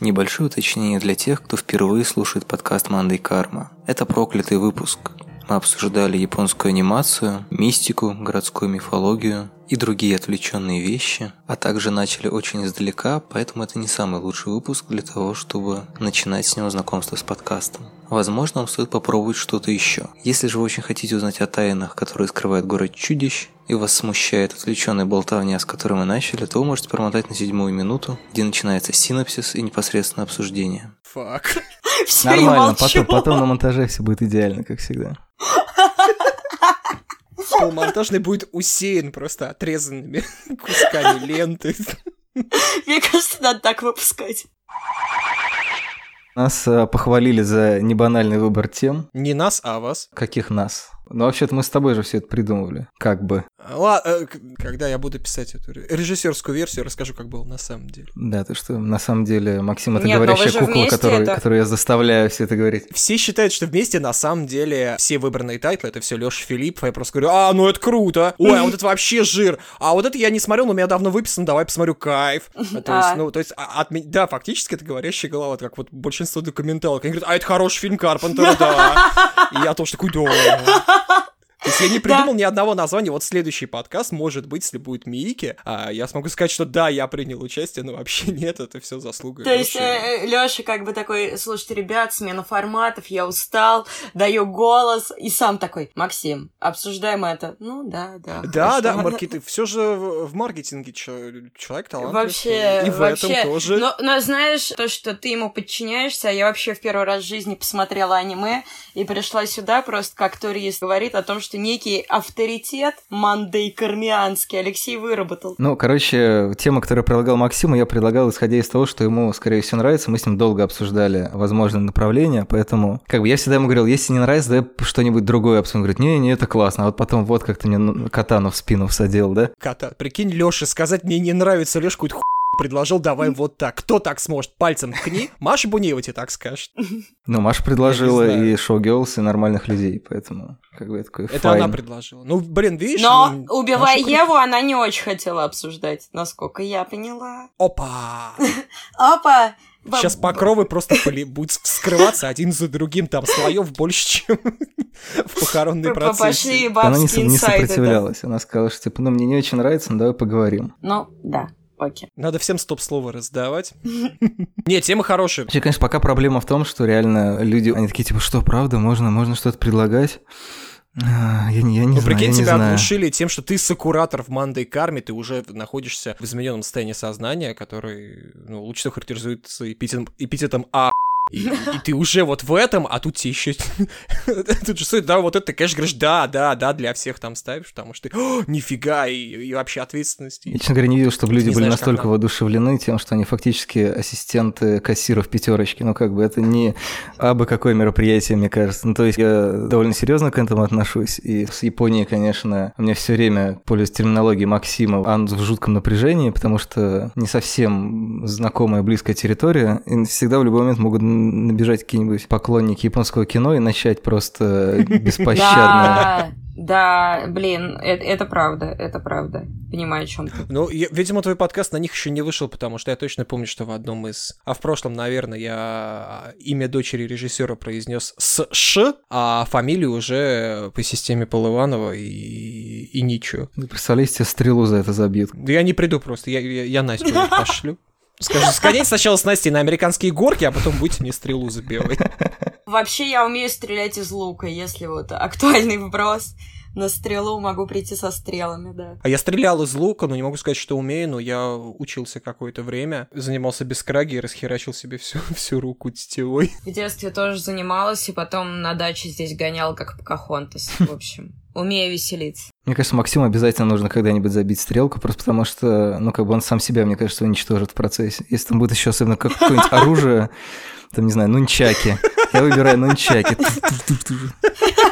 Небольшое уточнение для тех, кто впервые слушает подкаст «Мандай Карма». Это проклятый выпуск. Мы обсуждали японскую анимацию, мистику, городскую мифологию и другие отвлеченные вещи, а также начали очень издалека, поэтому это не самый лучший выпуск для того, чтобы начинать с него знакомство с подкастом. Возможно, вам стоит попробовать что-то еще. Если же вы очень хотите узнать о тайнах, которые скрывает город чудищ, и вас смущает отвлеченная болтовня, с которой мы начали, то вы можете промотать на седьмую минуту, где начинается синапсис и непосредственно обсуждение. Фак. Нормально, потом, потом на монтаже все будет идеально, как всегда. Монтажный будет усеян просто отрезанными кусками ленты. Мне кажется, надо так выпускать. Нас э, похвалили за небанальный выбор тем. Не нас, а вас. Каких нас? Ну, вообще-то мы с тобой же все это придумывали. Как бы. Ладно, когда я буду писать эту режиссерскую версию, расскажу, как было на самом деле. Да, ты что, на самом деле, Максим, это Нет, говорящая кукла, вместе которую, это- которую я заставляю все это говорить. Все считают, что вместе на самом деле все выбранные тайтлы это все Леша Филиппов. Я просто говорю, а, ну это круто. Ой, а вот это вообще жир. А вот это я не смотрел, но у меня давно выписан, давай посмотрю, кайф. То есть, А. ну, то есть, а- от да, фактически это говорящая голова, вот как вот большинство документалок. Они говорят, а это хороший фильм Карпентера, да. И я тоже такой, да. То есть я не придумал ни одного названия. Вот следующий подкаст, может быть, если будет Миике, а я смогу сказать, что да, я принял участие, но вообще нет, это все заслуга. То есть. Леша как бы такой, слушайте, ребят, смена форматов, я устал, даю голос, и сам такой, Максим, обсуждаем это. Ну да, да. Да, хорошо». да, маркетинг. Все же в, в маркетинге человек талантлив. Вообще, и в вообще. этом тоже. Но, но знаешь, то, что ты ему подчиняешься, я вообще в первый раз в жизни посмотрела аниме и пришла сюда просто как турист. Говорит о том, что некий авторитет Мандей Кармианский Алексей выработал. Ну, короче, тема, которую предлагал Максиму, я предлагал, исходя из того, что ему, скорее всего, нравится. Мы с ним долго обсуждали возможные направления, поэтому, как бы, я всегда ему говорил, если не нравится, давай что-нибудь другое обсудим. Он говорит, не-не, это классно. А вот потом вот как ты мне ну, катану в спину всадил, да? Кота. Прикинь, Лёше сказать мне не нравится, Лёша какую-то предложил, давай вот так. Кто так сможет? Пальцем ткни. Маша Бунеева тебе так скажет. Ну, Маша предложила и шоу-герлс, и нормальных людей, поэтому, как бы, я такой, Это она предложила. Ну, блин, видишь? Но, убивая Еву, она не очень хотела обсуждать, насколько я поняла. Опа! Опа! Сейчас покровы просто поли- будут вскрываться один за другим, там слоев больше, чем в похоронной П- Пошли процессии. Она не, не сопротивлялась. Она сказала, что, типа, ну, мне не очень нравится, но давай поговорим. Ну, да, окей. Надо всем стоп-слово раздавать. Не, тема хорошая. Вообще, конечно, пока проблема в том, что реально люди, они такие, типа, что, правда, можно, можно что-то предлагать? А, Я, не- я не Ну, знаю, прикинь, я не тебя знаю. оглушили тем, что ты сокуратор в Мандай Карме, ты уже находишься в измененном состоянии сознания, который ну, лучше всего характеризуется эпитетом, эпитетом А. И, и ты уже вот в этом, а тут тебе еще... Тут же стоит, да, вот это ты, конечно, говоришь, да, да, да, для всех там ставишь, потому что ты, «О, нифига, и, и вообще ответственность. Я, честно говоря, не видел, чтобы люди были знаешь, настолько воодушевлены тем, что они фактически ассистенты кассиров пятерочки. Ну, как бы это не абы какое мероприятие, мне кажется. Ну, то есть я довольно серьезно к этому отношусь. И с Японией, конечно, меня все время, пользуясь терминологией Максима, он в жутком напряжении, потому что не совсем знакомая, близкая территория. И всегда в любой момент могут набежать какие-нибудь поклонники японского кино и начать просто беспощадно. Да, да, блин, это, это правда, это правда. Понимаю, о чем ты. Ну, я- видимо, твой подкаст на них еще не вышел, потому что я точно помню, что в одном из... А в прошлом, наверное, я имя дочери режиссера произнес с Ш, а фамилию уже по системе Полыванова и, и ничего. Вы представляете, тебе стрелу за это забьют. Да я не приду просто, я, я, я Настю пошлю. Скажу, сходите сначала с Настей на американские горки, а потом будете мне стрелу забивать. Вообще, я умею стрелять из лука, если вот актуальный вброс на стрелу, могу прийти со стрелами, да. А я стрелял из лука, но не могу сказать, что умею, но я учился какое-то время, занимался без краги и расхерачил себе всю, всю руку тетивой. В детстве тоже занималась, и потом на даче здесь гонял, как Покахонтас. В общем, умею веселиться. Мне кажется, Максиму обязательно нужно когда-нибудь забить стрелку, просто потому что, ну, как бы он сам себя, мне кажется, уничтожит в процессе. Если там будет еще особенно как- какое-нибудь оружие, там, не знаю, нунчаки. Я выбираю нунчаки.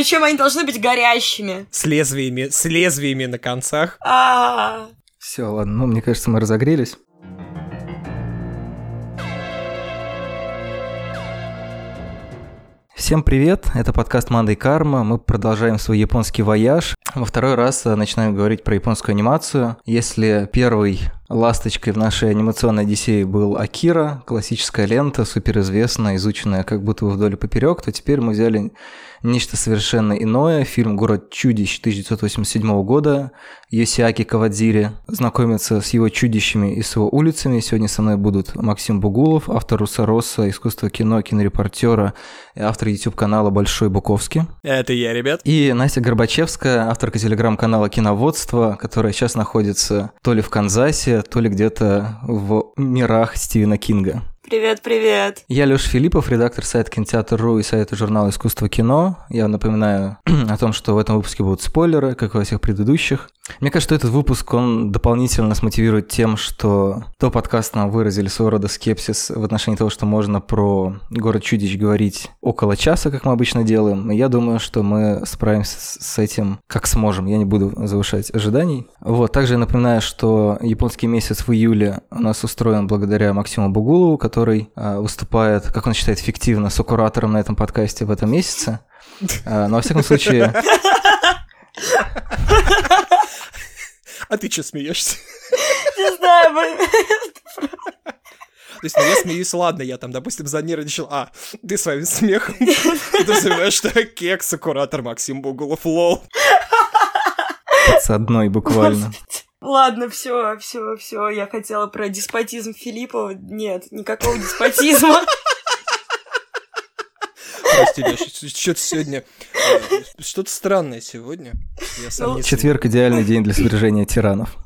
Причем они должны быть горящими. С лезвиями, с лезвиями на концах. А, Все, ладно, ну, мне кажется, мы разогрелись. Всем привет, это подкаст Мандай Карма. Мы продолжаем свой японский вояж. Во второй раз э, начинаем говорить про японскую анимацию. Если первый ласточкой в нашей анимационной Одиссее был Акира, классическая лента, суперизвестная, изученная как будто бы вдоль и поперек, то теперь мы взяли нечто совершенно иное. Фильм «Город чудищ» 1987 года. Йосиаки Кавадзири знакомится с его чудищами и с его улицами. Сегодня со мной будут Максим Бугулов, автор «Русороса», искусство кино, кинорепортера и автор YouTube-канала «Большой Буковский». Это я, ребят. И Настя Горбачевская, авторка телеграм-канала «Киноводство», которая сейчас находится то ли в Канзасе, то ли где-то в мирах Стивена Кинга. Привет, привет. Я Леша Филиппов, редактор сайта Кинотеатр.ру и сайта журнала «Искусство кино». Я напоминаю о том, что в этом выпуске будут спойлеры, как и во всех предыдущих. Мне кажется, этот выпуск, он дополнительно нас мотивирует тем, что до подкаста нам выразили своего рода скепсис в отношении того, что можно про город чудищ говорить около часа, как мы обычно делаем. И я думаю, что мы справимся с этим как сможем. Я не буду завышать ожиданий. Вот, также я напоминаю, что японский месяц в июле у нас устроен благодаря Максиму Бугулову, который э, выступает, как он считает, фиктивно с куратором на этом подкасте в этом месяце. Э, но во всяком случае... А ты что смеешься? Не знаю, то есть, ну, я смеюсь, ладно, я там, допустим, занервничал, а, ты своим смехом подразумеваешь, что я кекс, куратор Максим Бугулов, лол. С одной буквально. Ладно, все, все, все. Я хотела про деспотизм Филиппова. Нет, никакого деспотизма. Прости, что-то сегодня... Э, что-то странное сегодня. Ну, Четверг – идеальный день для свержения тиранов.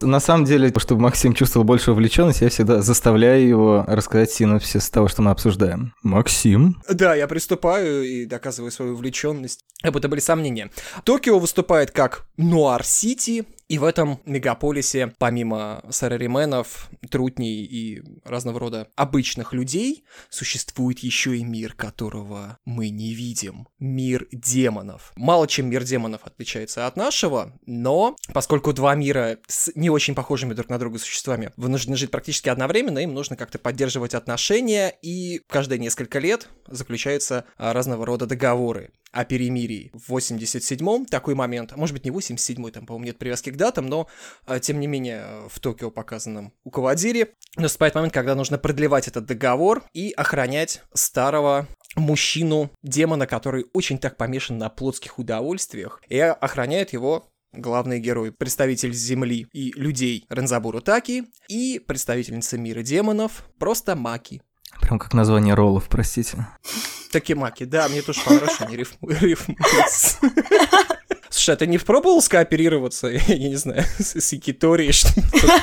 На самом деле, чтобы Максим чувствовал больше вовлеченность, я всегда заставляю его рассказать синопсис того, что мы обсуждаем. Максим? Да, я приступаю и доказываю свою увлеченность. Об это были сомнения. Токио выступает как Noir City, и в этом мегаполисе, помимо сарарименов, трутней и разного рода обычных людей, существует еще и мир, которого мы не видим. Мир демонов. Мало чем мир демонов отличается от нашего, но поскольку два мира с не очень похожими друг на друга существами вынуждены жить практически одновременно, им нужно как-то поддерживать отношения, и каждые несколько лет заключаются а, разного рода договоры о перемирии. В 87-м такой момент, может быть не 87-й, там, по-моему, нет привязки к датам, но, э, тем не менее, в Токио показанном у Кавадири наступает момент, когда нужно продлевать этот договор и охранять старого мужчину-демона, который очень так помешан на плотских удовольствиях, и охраняет его главный герой, представитель Земли и людей Рензабуру Таки и представительница мира демонов, просто Маки. Прям как название роллов, простите. Такимаки, да, мне тоже понравилось, что они рифмуются. Слушай, а ты не пробовал скооперироваться, я не знаю, с Якиторией, что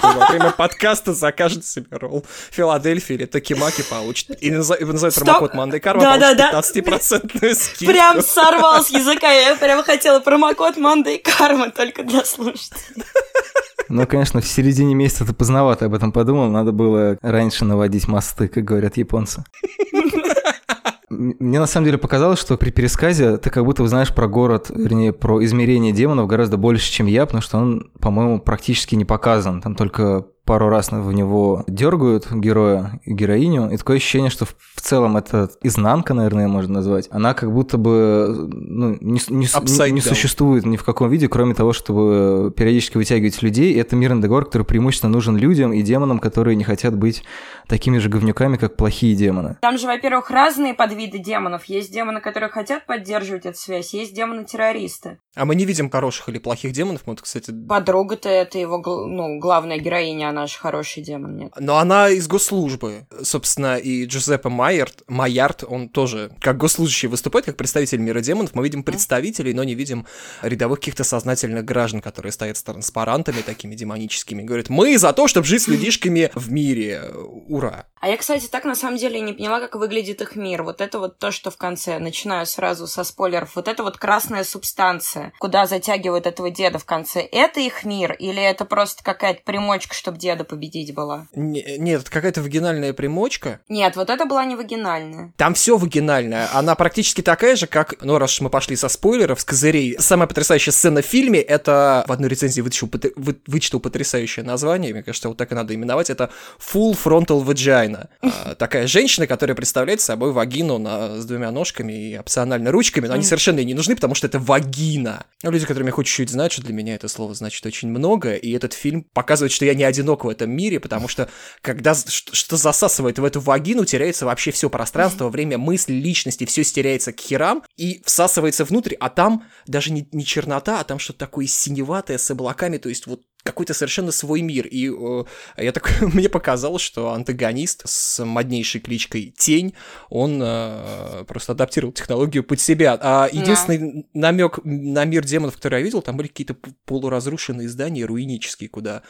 во время подкаста закажет себе ролл Филадельфии или Такимаки получит. И назовет промокод Мандай Карма, да, получит 15% скидку. Прям сорвал с языка, я прям хотела промокод Мандай Карма только для слушателей. Ну, конечно, в середине месяца ты поздновато об этом подумал, надо было раньше наводить мосты, как говорят японцы. Мне на самом деле показалось, что при пересказе ты как будто знаешь про город, вернее, про измерение демонов гораздо больше, чем я, потому что он, по-моему, практически не показан. Там только пару раз в него дергают героя и героиню, и такое ощущение, что в целом это изнанка, наверное, можно назвать, она как будто бы ну, не, не, не, не существует ни в каком виде, кроме того, чтобы периодически вытягивать людей. И это мирный договор, который преимущественно нужен людям и демонам, которые не хотят быть такими же говнюками, как плохие демоны. Там же, во-первых, разные подвиды демонов. Есть демоны, которые хотят поддерживать эту связь, есть демоны-террористы. А мы не видим хороших или плохих демонов. Мы, кстати... Подруга-то это его ну, главная героиня, она же хороший демон, нет? Но она из госслужбы. Собственно, и Джузеппе Майерт, Майярд, он тоже как госслужащий выступает, как представитель мира демонов. Мы видим представителей, но не видим рядовых каких-то сознательных граждан, которые стоят с транспарантами такими демоническими. Говорят, мы за то, чтобы жить с людишками в мире. Ура! А я, кстати, так на самом деле не поняла, как выглядит их мир. Вот это вот то, что в конце. Начинаю сразу со спойлеров. Вот это вот красная субстанция, куда затягивают этого деда в конце. Это их мир? Или это просто какая-то примочка, чтобы деда победить была. Не- нет, это какая-то вагинальная примочка. Нет, вот это была не вагинальная. Там все вагинальное. Она практически такая же, как, ну, раз уж мы пошли со спойлеров, с козырей. Самая потрясающая сцена в фильме, это в одной рецензии вычитал, потр- вы- вычитал потрясающее название, мне кажется, вот так и надо именовать, это Full Frontal Vagina. А, Такая женщина, которая представляет собой вагину на- с двумя ножками и опционально ручками, но они совершенно ей не нужны, потому что это вагина. Ну, люди, которые меня хоть чуть-чуть знают, что для меня это слово значит очень много, и этот фильм показывает, что я не одинок в этом мире, потому что когда что засасывает в эту вагину, теряется вообще все пространство, время мысли, личности, все стеряется к херам и всасывается внутрь, а там даже не, не чернота, а там что-то такое синеватое с облаками, то есть вот какой-то совершенно свой мир. И э, я так, мне показалось, что антагонист с моднейшей кличкой Тень, он э, просто адаптировал технологию под себя. А единственный намек на мир демонов, который я видел, там были какие-то полуразрушенные здания, руинические, куда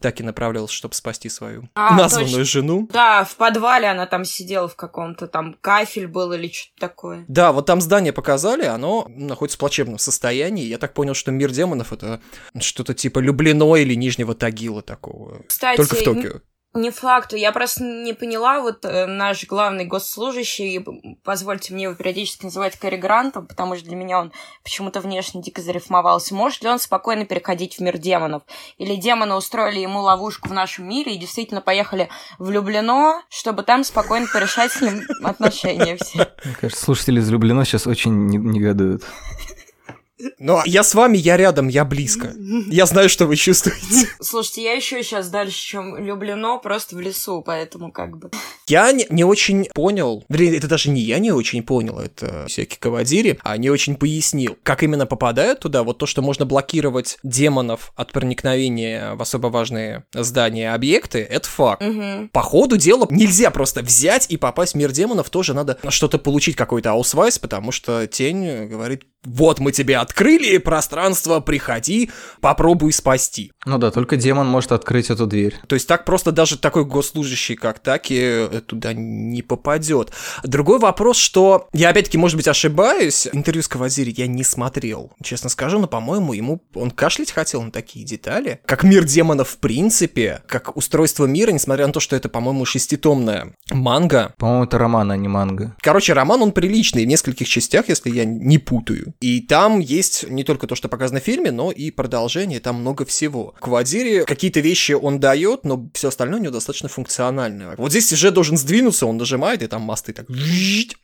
Таки направлялся, чтобы спасти свою А, названную точно. жену. Да, в подвале она там сидела в каком-то там кафель был или что-то такое. Да, вот там здание показали, оно находится в плачевном состоянии. Я так понял, что мир демонов это что-то типа Люблино или Нижнего Тагила такого. Кстати, Только в Токио. Не факту, я просто не поняла, вот э, наш главный госслужащий, позвольте мне его периодически называть Кэрри Грантом, потому что для меня он почему-то внешне дико зарифмовался. Может ли он спокойно переходить в мир демонов? Или демоны устроили ему ловушку в нашем мире и действительно поехали влюблено, чтобы там спокойно порешать с ним отношения все? Мне кажется, слушатели из Люблено сейчас очень не- негодуют. Но я с вами, я рядом, я близко. Я знаю, что вы чувствуете. Слушайте, я еще сейчас дальше, чем в Люблино, просто в лесу, поэтому как бы... Я не, не очень понял, вернее, это даже не я не очень понял, это всякие Кавадзири, а не очень пояснил, как именно попадают туда, вот то, что можно блокировать демонов от проникновения в особо важные здания и объекты, это факт. Мгм. По ходу дела нельзя просто взять и попасть в мир демонов, тоже надо что-то получить, какой-то аусвайс, потому что тень говорит, вот мы тебе открыли пространство, приходи, попробуй спасти. Ну да, только демон может открыть эту дверь. То есть так просто даже такой госслужащий, как Таки, туда не попадет. Другой вопрос, что я опять-таки, может быть, ошибаюсь, интервью с Кавазири я не смотрел, честно скажу, но, по-моему, ему он кашлять хотел на такие детали. Как мир демонов в принципе, как устройство мира, несмотря на то, что это, по-моему, шеститомная манга. По-моему, это роман, а не манга. Короче, роман, он приличный в нескольких частях, если я не путаю. И там есть не только то, что показано в фильме, но и продолжение, там много всего. Квадире какие-то вещи он дает, но все остальное у него достаточно функциональное. Вот здесь сюжет должен сдвинуться, он нажимает, и там мосты так...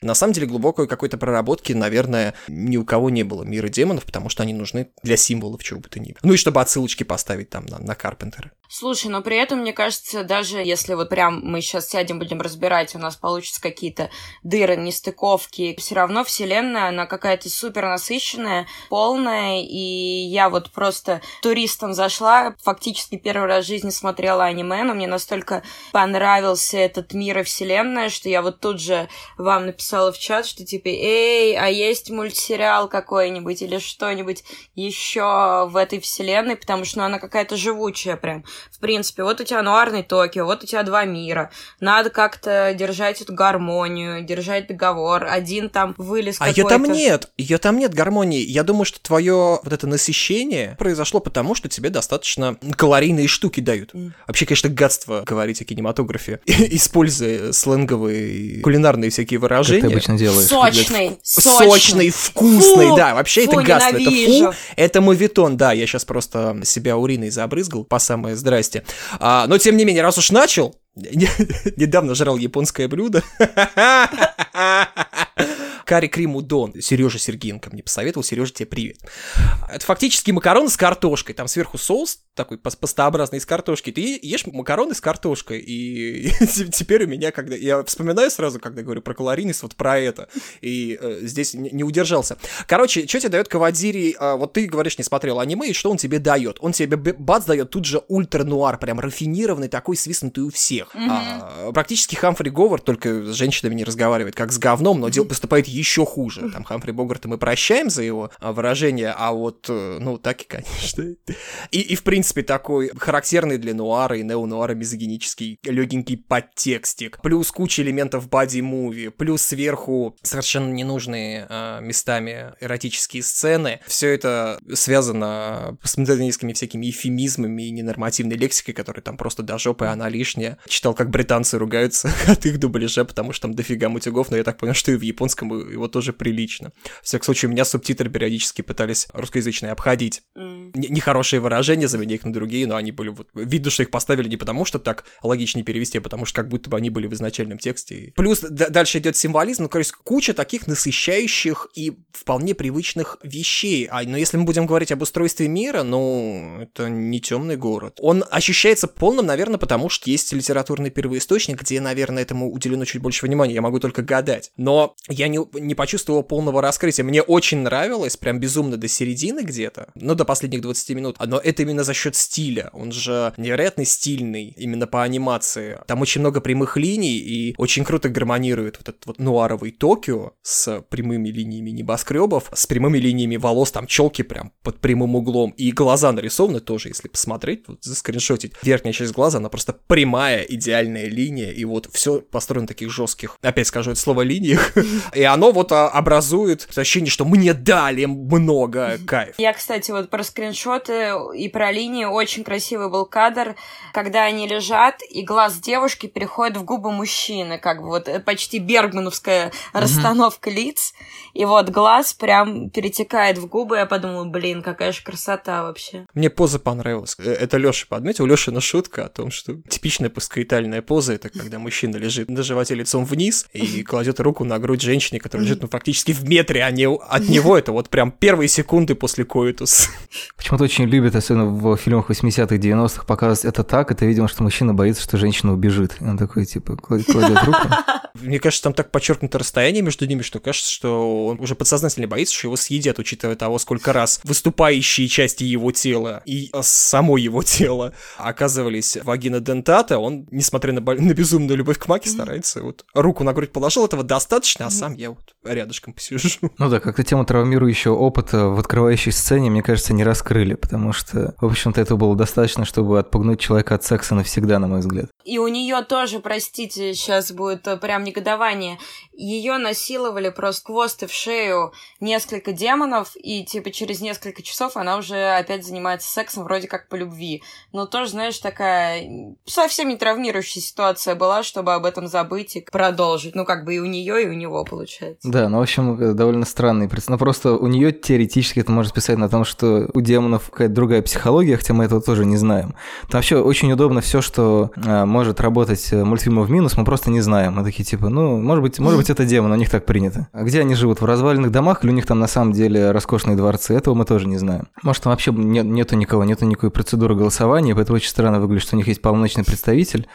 На самом деле, глубокой какой-то проработки, наверное, ни у кого не было мира демонов, потому что они нужны для символов чего бы то ни было. Ну и чтобы отсылочки поставить там на, на Карпентера. Слушай, но при этом, мне кажется, даже если вот прям мы сейчас сядем, будем разбирать, у нас получатся какие-то дыры, нестыковки, все равно вселенная, она какая-то супер насыщенная, полная, и я вот просто туристом зашла, фактически первый раз в жизни смотрела аниме, но мне настолько понравился этот мир и вселенная, что я вот тут же вам написала в чат, что типа, эй, а есть мультсериал какой-нибудь или что-нибудь еще в этой вселенной, потому что ну, она какая-то живучая прям. В принципе, вот у тебя нуарный Токио, вот у тебя два мира. Надо как-то держать эту гармонию, держать договор. Один там вылез А ее там нет, ее там нет гармонии. Я думаю, что твое вот это насыщение произошло потому, что тебе достаточно калорийные штуки дают. Мгм. Вообще, конечно, гадство говорить о кинематографе, используя сленговые кулинарные всякие Как ты выражения. обычно делаешь. Сочный, Сочный, сочный. вкусный, Фу, да, вообще фу, это гадство, это ненавижу. фу, это мовитон, да, я сейчас просто себя уриной забрызгал, по самое здрасте. А, но, тем не менее, раз уж начал, недавно жрал японское блюдо, карри крим удон. Сережа Сергеенко мне посоветовал. Сережа, тебе привет. Это фактически макароны с картошкой. Там сверху соус такой пас- пастообразный из картошки. Ты ешь макароны с картошкой. И теперь у меня, когда... Я вспоминаю сразу, когда говорю про калорийность, вот про это. И э, здесь не удержался. Короче, что тебе дает Кавадири? А, вот ты говоришь, не смотрел аниме, и что он тебе дает? Он тебе бац дает тут же ультра-нуар, прям рафинированный, такой свистнутый у всех. А, практически Хамфри Говард, только с женщинами не разговаривает, как с говном, но дел поступает еще хуже. Там Хамфри Богарта мы прощаем за его а, выражение, а вот, э, ну, так и, конечно. И, и в принципе, такой характерный для нуара и неонуара мизогинический легенький подтекстик. Плюс куча элементов боди-муви, плюс сверху совершенно ненужные э, местами эротические сцены. Все это связано с модернистскими всякими эфемизмами и ненормативной лексикой, которая там просто до жопы, она лишняя. Читал, как британцы ругаются от их дубляжа, потому что там дофига мутюгов, но я так понял, что и в японском его тоже прилично. В всяком случае, у меня субтитры периодически пытались русскоязычные обходить. Mm. Нехорошие выражения, заменить на другие, но они были вот... Видно, что их поставили не потому, что так логичнее перевести, а потому что как будто бы они были в изначальном тексте. Плюс дальше идет символизм, ну, есть куча таких насыщающих и вполне привычных вещей. А, но если мы будем говорить об устройстве мира, ну, это не темный город. Он ощущается полным, наверное, потому что есть литературный первоисточник, где, наверное, этому уделено чуть больше внимания. Я могу только гадать. Но я не, не почувствовал полного раскрытия. Мне очень нравилось, прям безумно до середины где-то, ну, до последних 20 минут. Но это именно за счет стиля. Он же невероятно стильный, именно по анимации. Там очень много прямых линий, и очень круто гармонирует вот этот вот нуаровый Токио с прямыми линиями небоскребов, с прямыми линиями волос, там челки прям под прямым углом, и глаза нарисованы тоже, если посмотреть, вот заскриншотить. Верхняя часть глаза, она просто прямая, идеальная линия, и вот все построено таких жестких, опять скажу это слово, линиях, и оно вот а, образует ощущение, что мне дали много кайф. Я, кстати, вот про скриншоты и про линии очень красивый был кадр, когда они лежат, и глаз девушки переходит в губы мужчины, как бы вот э, почти бергмановская расстановка лиц, и вот глаз прям перетекает в губы, я подумала, блин, какая же красота вообще. Мне поза понравилась. Э, это Лёша подметил, Лёшина шутка о том, что типичная пускоитальная поза, это когда мужчина лежит на животе лицом вниз и кладет руку на грудь женщине, которая лежит ну, практически в метре а не от него, это вот прям первые секунды после коитус. Почему-то очень любят, особенно в фильмах 80-х, 90-х, показывать это так, это, видимо, что мужчина боится, что женщина убежит. И он такой, типа, кладет руку. Мне кажется, там так подчеркнуто расстояние между ними, что кажется, что он уже подсознательно боится, что его съедят, учитывая того, сколько раз выступающие части его тела и само его тело оказывались вагина дентата, он, несмотря на, на безумную любовь к Маке, старается вот руку на грудь положил, этого достаточно, а сам я вот рядышком посижу. Ну да, как-то тему травмирующего опыта в открывающей сцене, мне кажется, не раскрыли, потому что, в общем-то, этого было достаточно, чтобы отпугнуть человека от секса навсегда, на мой взгляд. И у нее тоже, простите, сейчас будет прям негодование. Ее насиловали просто хвост и в шею несколько демонов, и типа через несколько часов она уже опять занимается сексом вроде как по любви. Но тоже, знаешь, такая совсем не травмирующая ситуация была, чтобы об этом забыть и продолжить. Ну, как бы и у нее, и у него получается. Да, ну, в общем, довольно странный Ну, просто у нее теоретически это можно списать на том, что у демонов какая-то другая психология, хотя мы этого тоже не знаем. Там вообще очень удобно все, что а, может работать э, мультфильму в минус, мы просто не знаем. Мы такие типа, ну, может быть, может быть, это демон, у них так принято. А где они живут? В разваленных домах или у них там на самом деле роскошные дворцы? Этого мы тоже не знаем. Может, там вообще нет, нету никого, нету никакой процедуры голосования, поэтому очень странно выглядит, что у них есть полномочный представитель,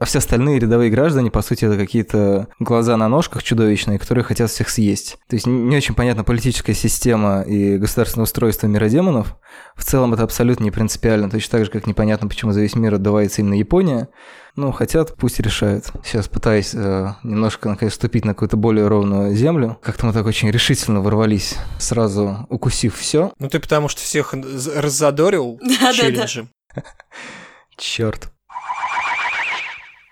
а все остальные рядовые граждане, по сути, это какие-то глаза на ножках чудовищные, которые хотят всех съесть. То есть не очень понятна политическая система и государственное устройство мира демонов. В целом это абсолютно не принципиально. Точно так же, как непонятно, почему за весь мир отдувается именно Япония. Ну, хотят, пусть решают. Сейчас пытаюсь э, немножко, наконец, вступить на какую-то более ровную землю. Как-то мы так очень решительно ворвались, сразу укусив все. Ну, ты потому что всех раззадорил челленджем. Черт.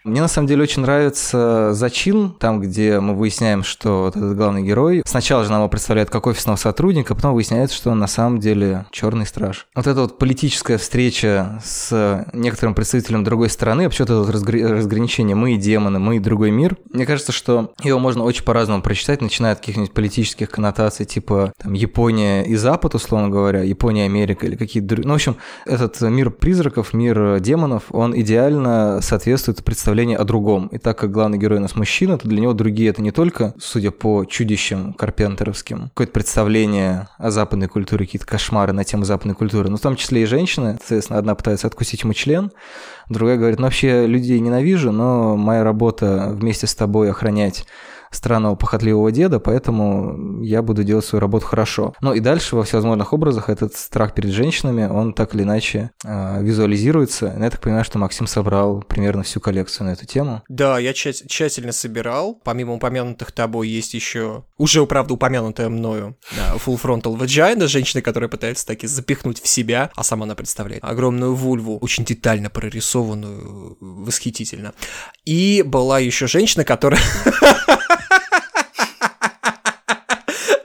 Мне на самом деле очень нравится зачин, там, где мы выясняем, что вот этот главный герой сначала же нам его представляют как офисного сотрудника, потом выясняется, что он на самом деле черный страж. Вот эта вот политическая встреча с некоторым представителем другой страны, вообще это вот разгр... разграничение мы и демоны, мы и другой мир, мне кажется, что его можно очень по-разному прочитать, начиная от каких-нибудь политических коннотаций, типа там Япония и Запад, условно говоря, Япония, Америка или какие-то другие. Ну, в общем, этот мир призраков, мир демонов, он идеально соответствует представлению представление о другом. И так как главный герой у нас мужчина, то для него другие это не только, судя по чудищам карпентеровским, какое-то представление о западной культуре, какие-то кошмары на тему западной культуры, но в том числе и женщины. Соответственно, одна пытается откусить ему член, другая говорит, ну вообще людей ненавижу, но моя работа вместе с тобой охранять странного похотливого деда, поэтому я буду делать свою работу хорошо. Ну и дальше во всевозможных образах этот страх перед женщинами, он так или иначе э, визуализируется. Я так понимаю, что Максим собрал примерно всю коллекцию на эту тему. Да, я тщательно собирал. Помимо упомянутых тобой есть еще уже, правда, упомянутая мною да, Full Frontal Vagina, женщина, которая пытается таки запихнуть в себя, а сама она представляет огромную вульву, очень детально прорисованную, восхитительно. И была еще женщина, которая...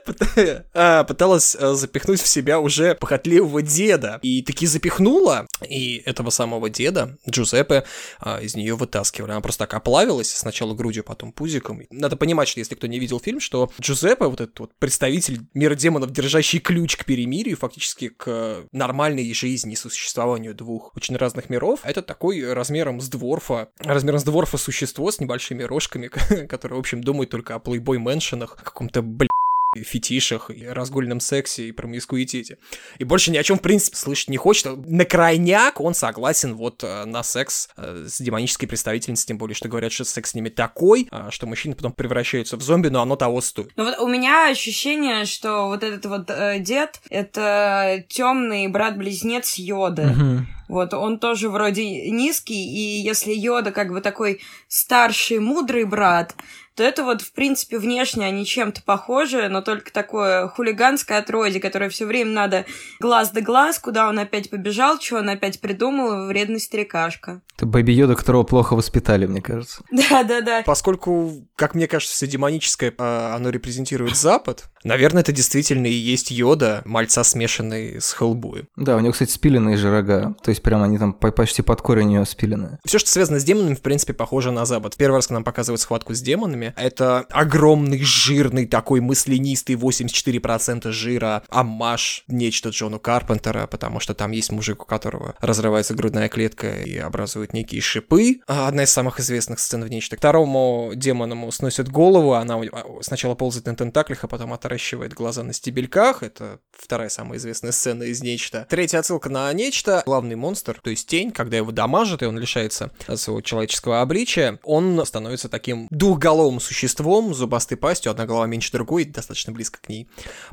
А, пыталась э, запихнуть в себя уже похотливого деда. И таки запихнула, и этого самого деда, Джузеппе, а, из нее вытаскивали. Она просто так оплавилась, сначала грудью, потом пузиком. Надо понимать, что если кто не видел фильм, что Джузеппе, вот этот вот представитель мира демонов, держащий ключ к перемирию, фактически к нормальной жизни и существованию двух очень разных миров, это такой размером с дворфа, размером с дворфа существо с небольшими рожками, которое, в общем, думает только о плейбой-меншинах, каком-то, блин, фетишах, и разгульном сексе, и промискуитете. И больше ни о чем, в принципе, слышать не хочет. На крайняк он согласен вот э, на секс э, с демонической представительницей, тем более, что говорят, что секс с ними такой, э, что мужчины потом превращаются в зомби, но оно того стоит. Ну вот у меня ощущение, что вот этот вот э, дед — это темный брат-близнец Йода. Мгм. Вот, он тоже вроде низкий, и если Йода как бы такой старший, мудрый брат, то это вот, в принципе, внешне они чем-то похожи, но только такое хулиганское отродье, которое все время надо глаз да глаз, куда он опять побежал, что он опять придумал, вредный старикашка. Это Бэби Йода, которого плохо воспитали, мне кажется. Да-да-да. Поскольку, как мне кажется, все демоническое, а, оно репрезентирует Запад, наверное, это действительно и есть Йода, мальца, смешанный с Хеллбоем. Да, у него, кстати, спиленные же рога. То есть прям они там по- почти под корень у него спилены. Все, что связано с демонами, в принципе, похоже на Запад. Первый раз, когда нам показывают схватку с демонами, это огромный, жирный, такой мысленистый, 84% жира, амаш, нечто Джону Карпентера, потому что там есть мужик, у которого разрывается грудная клетка и образует некие шипы. А, Одна из самых известных сцен в нечто. Второму демону сносят голову, она а, сначала ползает на тентаклях, а потом отращивает глаза на стебельках. Это вторая самая известная сцена из нечто. Третья отсылка на нечто. Главный монстр, то есть тень, когда его дамажат, и он лишается своего человеческого обличия, он становится таким двухголовым существом, с зубастой пастью, одна голова меньше другой, достаточно близко к ней.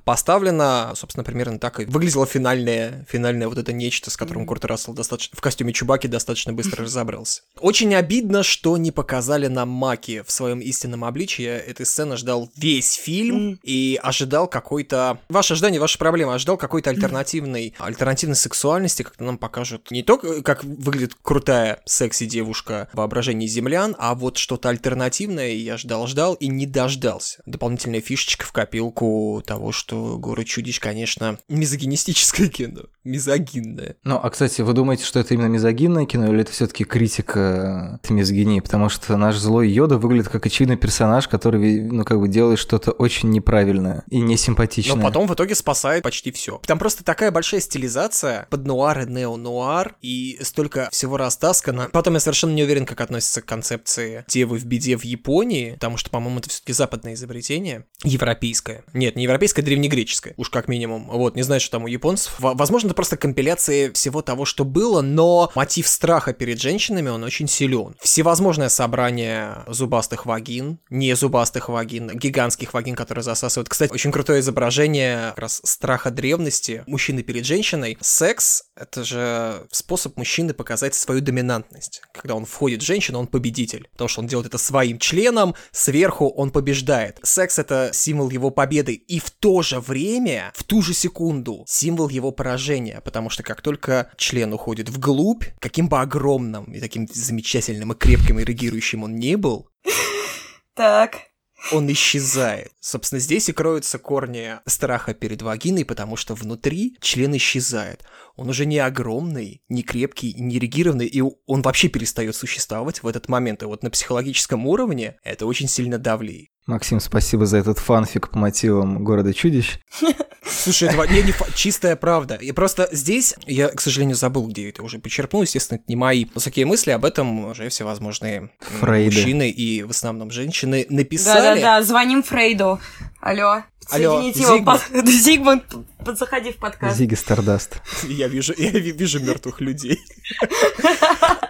Поставлена, собственно, примерно так и выглядело финальное, финальное вот это нечто, с которым Курт Рассел достаточно, в костюме Чубаки достаточно быстро разобрался. Очень обидно, что не показали нам Маки в своем истинном обличии. Я этой сцены ждал весь фильм и ожидал какой-то... Ваше ожидание, ваша проблема. Ожидал какой-то альтернативной, альтернативной сексуальности, как нам покажут не только, как выглядит крутая секси-девушка в воображении землян, а вот что-то альтернативное. И я ждал-ждал и не дождался. Дополнительная фишечка в копилку того, что «Город чудищ», конечно, мизогинистическое кино. Мизогинное. Ну, а, кстати, вы думаете, что это именно мизогинное кино, или это все-таки критика этой мизогинии? Потому что наш злой Йода выглядит как очевидный персонаж, который, ну, как бы делает что-то очень неправильное и несимпатичное. Но потом в итоге спасает почти все. Там просто такая большая стилизация под нуар и нео-нуар, и столько всего растаскано. Потом я совершенно не уверен, как относится к концепции девы в беде в Японии, потому что, по-моему, это все-таки западное изобретение. Европейское. Нет, не европейское, а древнегреческое. Уж как минимум. Вот, не знаю, что там у японцев. Возможно, это просто компиляция всего того, что было, но мотив страха перед женщинами, он очень силен. Всевозможное собрание зубастых вагин, не зубастых вагин, гигантских вагин, которые засасывают. Кстати, очень крутое изображение как раз страха древности мужчины перед женщиной. Секс — это же способ мужчины показать свою доминантность. Когда он входит в женщину, он победитель. Потому что он делает это своим членом, сверху он побеждает. Секс — это символ его победы. И в то же время, в ту же секунду, символ его поражения. Потому что как только член уходит вглубь, каким бы огромным и таким замечательным и крепким и реагирующим он не был, Так. Он исчезает. Собственно, здесь и кроются корни страха перед вагиной, потому что внутри член исчезает. Он уже не огромный, не крепкий, не регированный, и он вообще перестает существовать в этот момент. И вот на психологическом уровне это очень сильно давлеет. Максим, спасибо за этот фанфик по мотивам города чудищ. Слушай, это не, не чистая правда. И просто здесь, я, к сожалению, забыл, где это уже почерпнул. Естественно, это не мои высокие мысли, об этом уже всевозможные Фрейды. мужчины и в основном женщины написали. Да-да-да, звоним Фрейду. Алло, Соедините его, Зигмунд. под- Зигмунд, заходи в подкаст. Зиги Стардаст. Я вижу, я ви- вижу мертвых людей.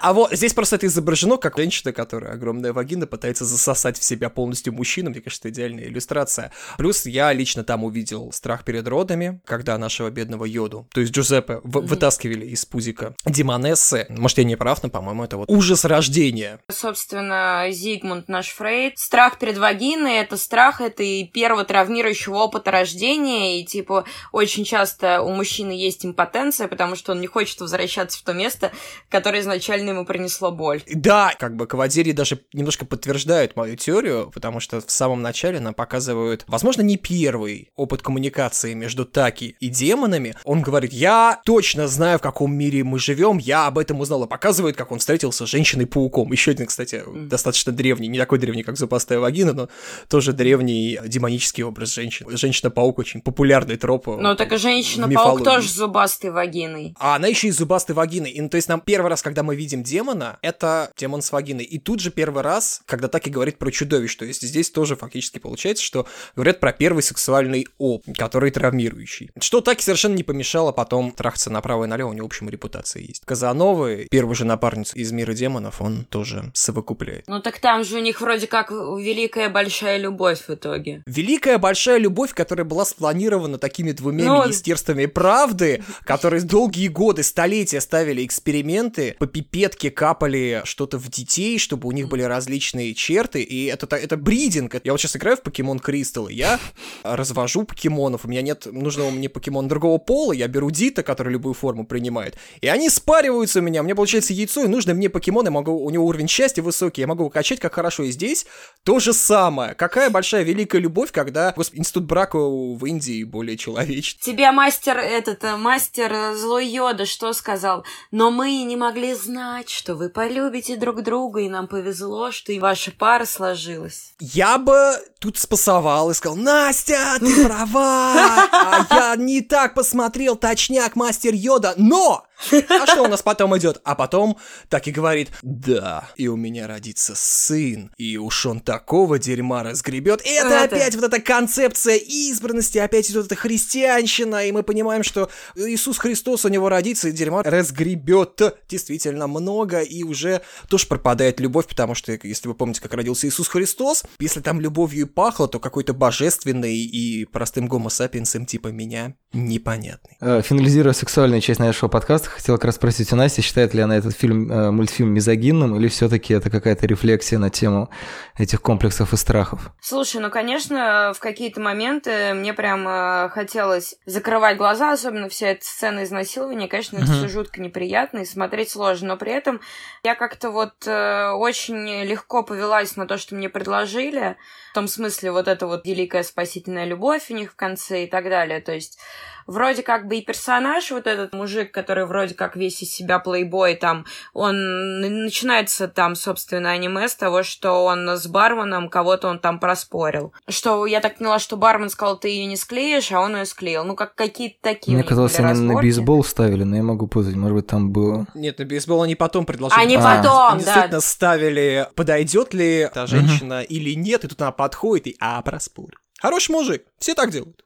А вот здесь просто это изображено как женщина, которая огромная вагина пытается засосать в себя полностью мужчину. Мне кажется, это идеальная иллюстрация. Плюс я лично там увидел страх перед родами, когда нашего бедного Йоду, то есть Джузеппе, в- вытаскивали из пузика Демонессы. Может, я не прав, но, по-моему, это вот ужас рождения. Собственно, Зигмунд наш Фрейд. Страх перед вагиной — это страх, это и первого травмирующего опыта рождения, и, типа, очень часто у мужчины есть импотенция, потому что он не хочет возвращаться в то место, которое изначально ему принесло боль. Да, как бы Кавадири даже немножко подтверждают мою теорию, потому что в самом начале нам показывают, возможно, не первый опыт коммуникации между Таки и демонами. Он говорит, я точно знаю, в каком мире мы живем, я об этом узнал, и показывает, как он встретился с женщиной-пауком. Еще один, кстати, достаточно древний, не такой древний, как зубастая вагина, но тоже древний демонический образ женщины. Женщина-паук очень популярный троп. э, Ну, так и женщина-паук тоже с зубастой вагиной. А она еще и зубастой вагиной. И, ну, то есть нам первый раз, когда мы видим демона, это демон с вагиной. И тут же первый раз, когда так и говорит про чудовищ. То есть здесь тоже фактически получается, что говорят про первый сексуальный опыт, который травмирующий. Что так и совершенно не помешало потом трахаться направо и налево, у него, в общем, репутация есть. Казановы, первую же напарницу из мира демонов, он тоже совокупляет. Ну, так там же у них вроде как великая большая любовь в итоге. Великая большая любовь, которая была спланирована такими двумя Ну, министерствами правды, которые долгие годы, столетия ставили эксперименты, по пипетке капали что-то в детей, чтобы у них были различные черты, и это, это бридинг. Я вот сейчас играю в покемон Кристалл, и я развожу покемонов, у меня нет нужного мне покемона другого пола, я беру Дита, который любую форму принимает, и они спариваются у меня, у меня получается яйцо, и нужно мне покемон, я могу, у него уровень счастья высокий, я могу его качать как хорошо, и здесь то же самое. Какая большая великая любовь, когда, господи, институт брака в Индии более человечный. Тебе мастер этот, э, мастер э, злой Йода что сказал? Но мы не могли знать, что вы полюбите друг друга, и нам повезло, что и ваша пара сложилась. Я бы тут спасовал и сказал, Настя, ты права, а я не так посмотрел, точняк, мастер Йода, но... А что у нас потом идет? А потом так и говорит, да, и у меня родится сын, и уж он такого дерьма разгребет. И это, Это. опять вот эта концепция избранности, опять идет эта христианщина, и мы понимаем, что Иисус Христос у него родится, и дерьма разгребет действительно много, и уже тоже пропадает любовь, потому что, если вы помните, как родился Иисус Христос, если там любовью и пахло, то какой-то божественный и простым гомо-сапиенсом типа меня непонятный. Э, Финализируя сексуальную часть нашего подкаста, хотел как раз спросить у Насти, считает ли она этот фильм, э, мультфильм мизогинным, или все таки это какая-то рефлексия на тему этих комплексов и страхов? Слушай, ну, конечно, в какие-то моменты мне прям э, хотелось закрывать глаза, особенно вся эта сцена изнасилования. Конечно, это Мгм. все жутко неприятно и смотреть сложно, но при этом я как-то вот э, очень легко повелась на то, что мне предложили. В том смысле вот эта вот великая спасительная любовь у них в конце и так далее. То есть вроде как бы и персонаж, вот этот мужик, который вроде как весь из себя плейбой, там, он начинается там, собственно, аниме с того, что он с барменом кого-то он там проспорил. Что я так поняла, что бармен сказал, ты ее не склеишь, а он ее склеил. Ну, как какие-то такие Мне казалось, были они на разборки. бейсбол ставили, но я могу путать, может быть, там было... Нет, на бейсбол они потом предложили. Они А. потом, Они да. действительно ставили, подойдет ли эта женщина или нет, и тут она подходит и а, проспор. Хороший мужик, все так делают.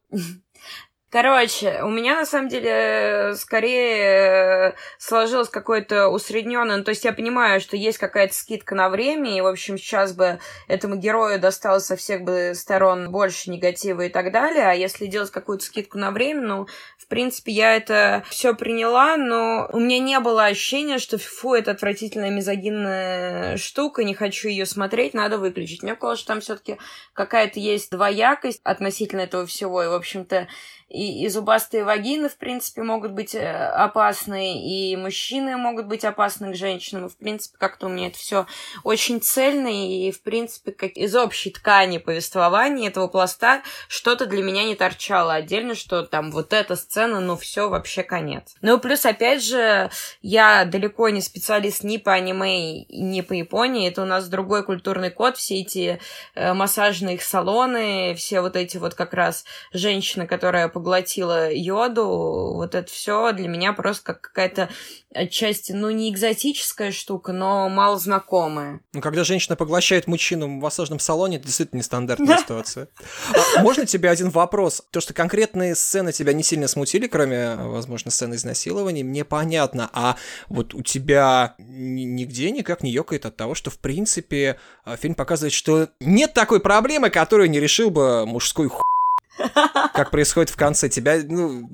Короче, у меня на самом деле э, скорее э, сложилось какое-то усредненное. Ну, то есть я понимаю, что есть какая-то скидка на время, и, в общем, сейчас бы этому герою досталось со всех бы сторон больше негатива и так далее. А если делать какую-то скидку на время, ну, принципе, я это все приняла, но у меня не было ощущения, что фу, это отвратительная мизогинная штука, не хочу ее смотреть, надо выключить. Мне казалось, что там все-таки какая-то есть двоякость относительно этого всего, и, в общем-то, и, и зубастые вагины, в принципе, могут быть э, опасны, и мужчины могут быть опасны к женщинам. В принципе, как-то у меня это все очень цельно, и, в принципе, как из общей ткани повествования этого пласта что-то для меня не торчало отдельно, что там вот эта сцена, ну все, вообще конец. Ну плюс, опять же, я далеко не специалист ни по аниме, ни по Японии, это у нас другой культурный код, все эти э, массажные салоны, все вот эти вот как раз женщины, которая поглотила йоду, вот это все для меня просто как какая-то отчасти, ну, не экзотическая штука, но мало знакомая. Ну, когда женщина поглощает мужчину в массажном салоне, это действительно нестандартная ситуация. А, можно тебе один вопрос? То, что конкретные сцены тебя не сильно смутили, кроме, возможно, сцены изнасилования, мне понятно. А вот у тебя нигде никак не ёкает от того, что, в принципе, а, фильм показывает, что нет такой проблемы, которую не решил бы мужской хуй как происходит в конце. Тебя, ну,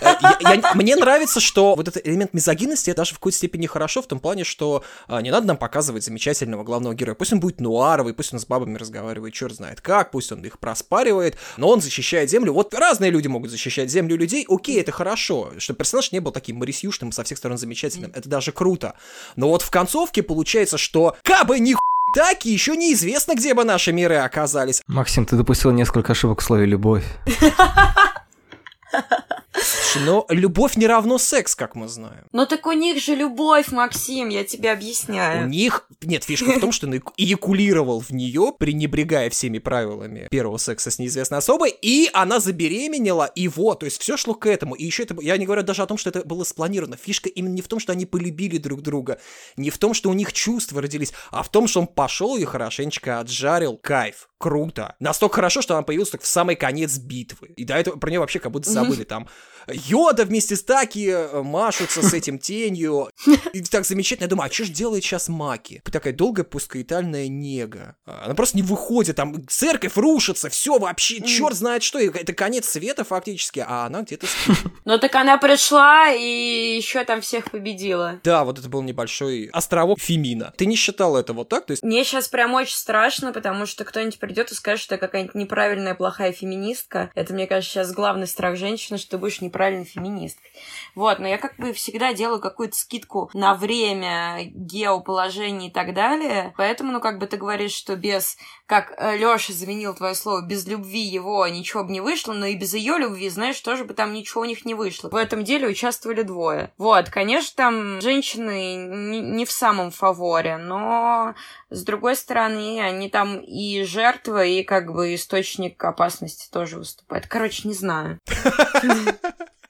э, я, я, мне нравится, что вот этот элемент мизогинности даже в какой-то степени хорошо в том плане, что а, не надо нам показывать замечательного главного героя. Пусть он будет нуаровый, пусть он с бабами разговаривает, черт знает как, пусть он их проспаривает, но он защищает землю. Вот разные люди могут защищать землю людей, окей, это хорошо, что персонаж не был таким Марисюшным, со всех сторон замечательным, это даже круто. Но вот в концовке получается, что кабы ни так, и еще неизвестно, где бы наши миры оказались. Максим, ты допустил несколько ошибок в слове «любовь». Но любовь не равно секс, как мы знаем. Но так у них же любовь, Максим, я тебе объясняю. У них... Нет, фишка в том, что он эякулировал в нее, пренебрегая всеми правилами первого секса с неизвестной особой, и она забеременела, вот, то есть все шло к этому. И еще это... Я не говорю даже о том, что это было спланировано. Фишка именно не в том, что они полюбили друг друга, не в том, что у них чувства родились, а в том, что он пошел и хорошенечко отжарил. Кайф круто. Настолько хорошо, что она появилась так в самый конец битвы. И до этого про нее вообще как будто забыли. Там Йода вместе с Таки э, машутся с этим тенью. И так замечательно. Я думаю, а что же делает сейчас Маки? Такая долгая пускаитальная нега. Она просто не выходит, там церковь рушится, все вообще, черт знает что. Это конец света фактически, а она где-то спит. Ну так она пришла и еще там всех победила. Да, вот это был небольшой островок Фемина. Ты не считала это вот так? То есть... Мне сейчас прям очень страшно, потому что кто-нибудь придет и скажет, что я какая-нибудь неправильная, плохая феминистка. Это, мне кажется, сейчас главный страх женщины, что ты будешь неправильной феминисткой. Вот, но я как бы всегда делаю какую-то скидку на время, геоположение и так далее. Поэтому, ну, как бы ты говоришь, что без, как э, Лёша заменил твое слово, без любви его ничего бы не вышло, но и без ее любви, знаешь, тоже бы там ничего у них не вышло. В этом деле участвовали двое. Вот, конечно, там женщины не в самом фаворе, но с другой стороны, они там и жертва, и как бы источник опасности тоже выступают. Короче, не знаю.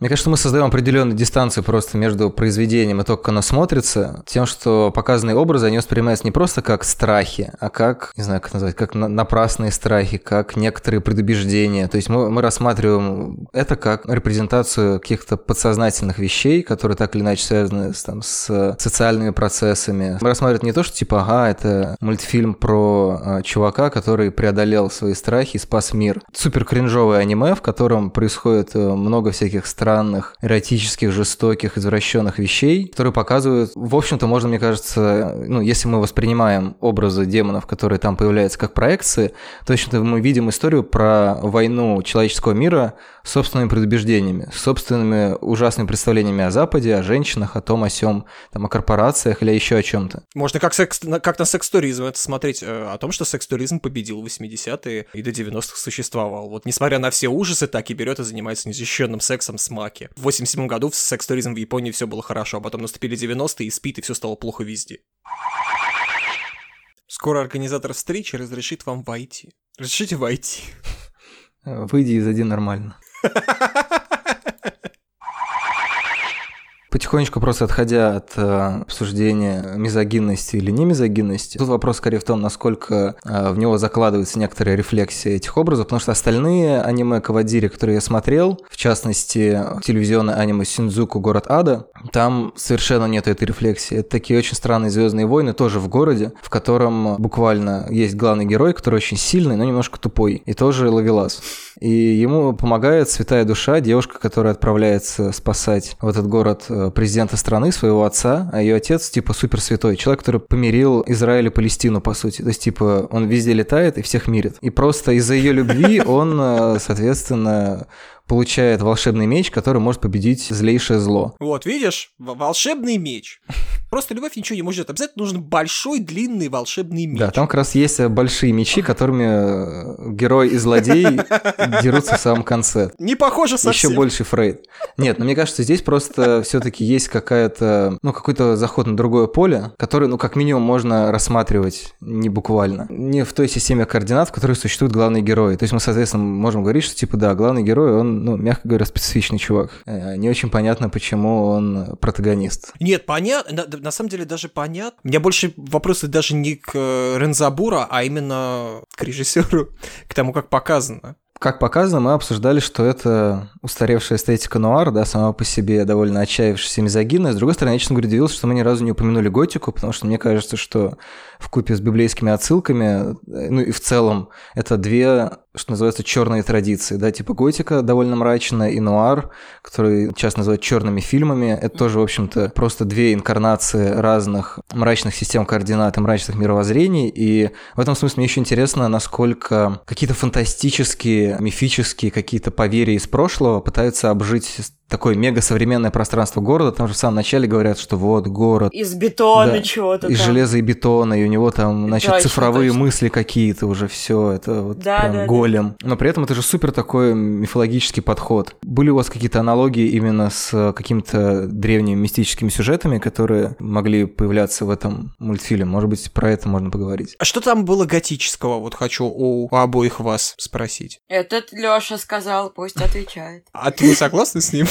Мне кажется, мы создаем определенную дистанцию просто между произведением и то, как оно смотрится, тем, что показанные образы, они воспринимаются не просто как страхи, а как, не знаю, как назвать, как напрасные страхи, как некоторые предубеждения. То есть мы, мы рассматриваем это как репрезентацию каких-то подсознательных вещей, которые так или иначе связаны с, там, с социальными процессами. Мы рассматриваем не то, что типа, ага, это мультфильм про э, чувака, который преодолел свои страхи и спас мир. Супер кринжовое аниме, в котором происходит э, много всяких страхов, странных, эротических, жестоких, извращенных вещей, которые показывают, в общем-то, можно, мне кажется, ну, если мы воспринимаем образы демонов, которые там появляются как проекции, то, в общем-то, мы видим историю про войну человеческого мира собственными предубеждениями, собственными ужасными представлениями о Западе, о женщинах, о том, о сём, там, о корпорациях или еще о чем-то. Можно как, секс, как на секс-туризм это смотреть, э, о том, что секс-туризм победил в 80-е и до 90-х существовал. Вот несмотря на все ужасы, так и берет и занимается незащищенным сексом с Маки. В 87 году в секс-туризм в Японии все было хорошо, а потом наступили 90-е и спит, и все стало плохо везде. Скоро организатор встречи разрешит вам войти. Разрешите войти. Выйди и зайди нормально. Потихонечку просто отходя от э, обсуждения мизогинности или не мизогинности, тут вопрос скорее в том, насколько э, в него закладывается некоторая рефлексия этих образов, потому что остальные аниме Кавадири, которые я смотрел, в частности, телевизионное аниме Синдзуку Город Ада, там совершенно нет этой рефлексии. Это такие очень странные звездные войны, тоже в городе, в котором буквально есть главный герой, который очень сильный, но немножко тупой, и тоже ловелас. И ему помогает святая душа, девушка, которая отправляется спасать в этот город э, президента страны, своего отца, а ее отец типа супер святой, человек, который помирил Израиль и Палестину, по сути. То есть, типа, он везде летает и всех мирит. И просто из-за ее любви он, э, соответственно, получает волшебный меч, который может победить злейшее зло. Вот, видишь, волшебный меч. Просто любовь ничего не может. Обязательно нужен большой, длинный, волшебный меч. Да, там как раз есть большие мечи, которыми э, герой и злодей дерутся в самом конце. Не похоже совсем. Еще больше Фрейд. Нет, но мне кажется, здесь просто все-таки есть какая-то, ну, какой-то заход на другое поле, который, ну, как минимум, можно рассматривать не буквально. Не в той системе координат, в которой существуют главные герои. То есть мы, соответственно, можем говорить, что, типа, да, главный герой, он, ну, мягко говоря, специфичный чувак. Э, не очень понятно, почему он протагонист. Нет, понятно, на, самом деле даже понятно. У меня больше вопросы даже не к э, Рензабура, а именно к режиссеру, к тому, как показано как показано, мы обсуждали, что это устаревшая эстетика нуар, да, сама по себе довольно отчаявшаяся мизогинная. С другой стороны, я, честно говоря, удивился, что мы ни разу не упомянули готику, потому что мне кажется, что в купе с библейскими отсылками, ну и в целом, это две, что называется, черные традиции, да, типа готика довольно мрачная и нуар, который часто называют черными фильмами, это тоже, в общем-то, просто две инкарнации разных мрачных систем координат и мрачных мировоззрений, и в этом смысле мне еще интересно, насколько какие-то фантастические, мифические какие-то поверья из прошлого пытаются обжить такое мега современное пространство города. Там же в самом начале говорят, что вот город. Из бетона да, чего-то. Из там. железа и бетона, и у него там, значит, точно, цифровые точно. мысли какие-то уже все. Это вот да, прям да, голем. Да. Но при этом это же супер такой мифологический подход. Были у вас какие-то аналогии именно с какими-то древними мистическими сюжетами, которые могли появляться в этом мультфильме? Может быть, про это можно поговорить. А что там было готического? Вот хочу у, у обоих вас спросить. Этот Лёша сказал, пусть отвечает. А ты не согласна с ним?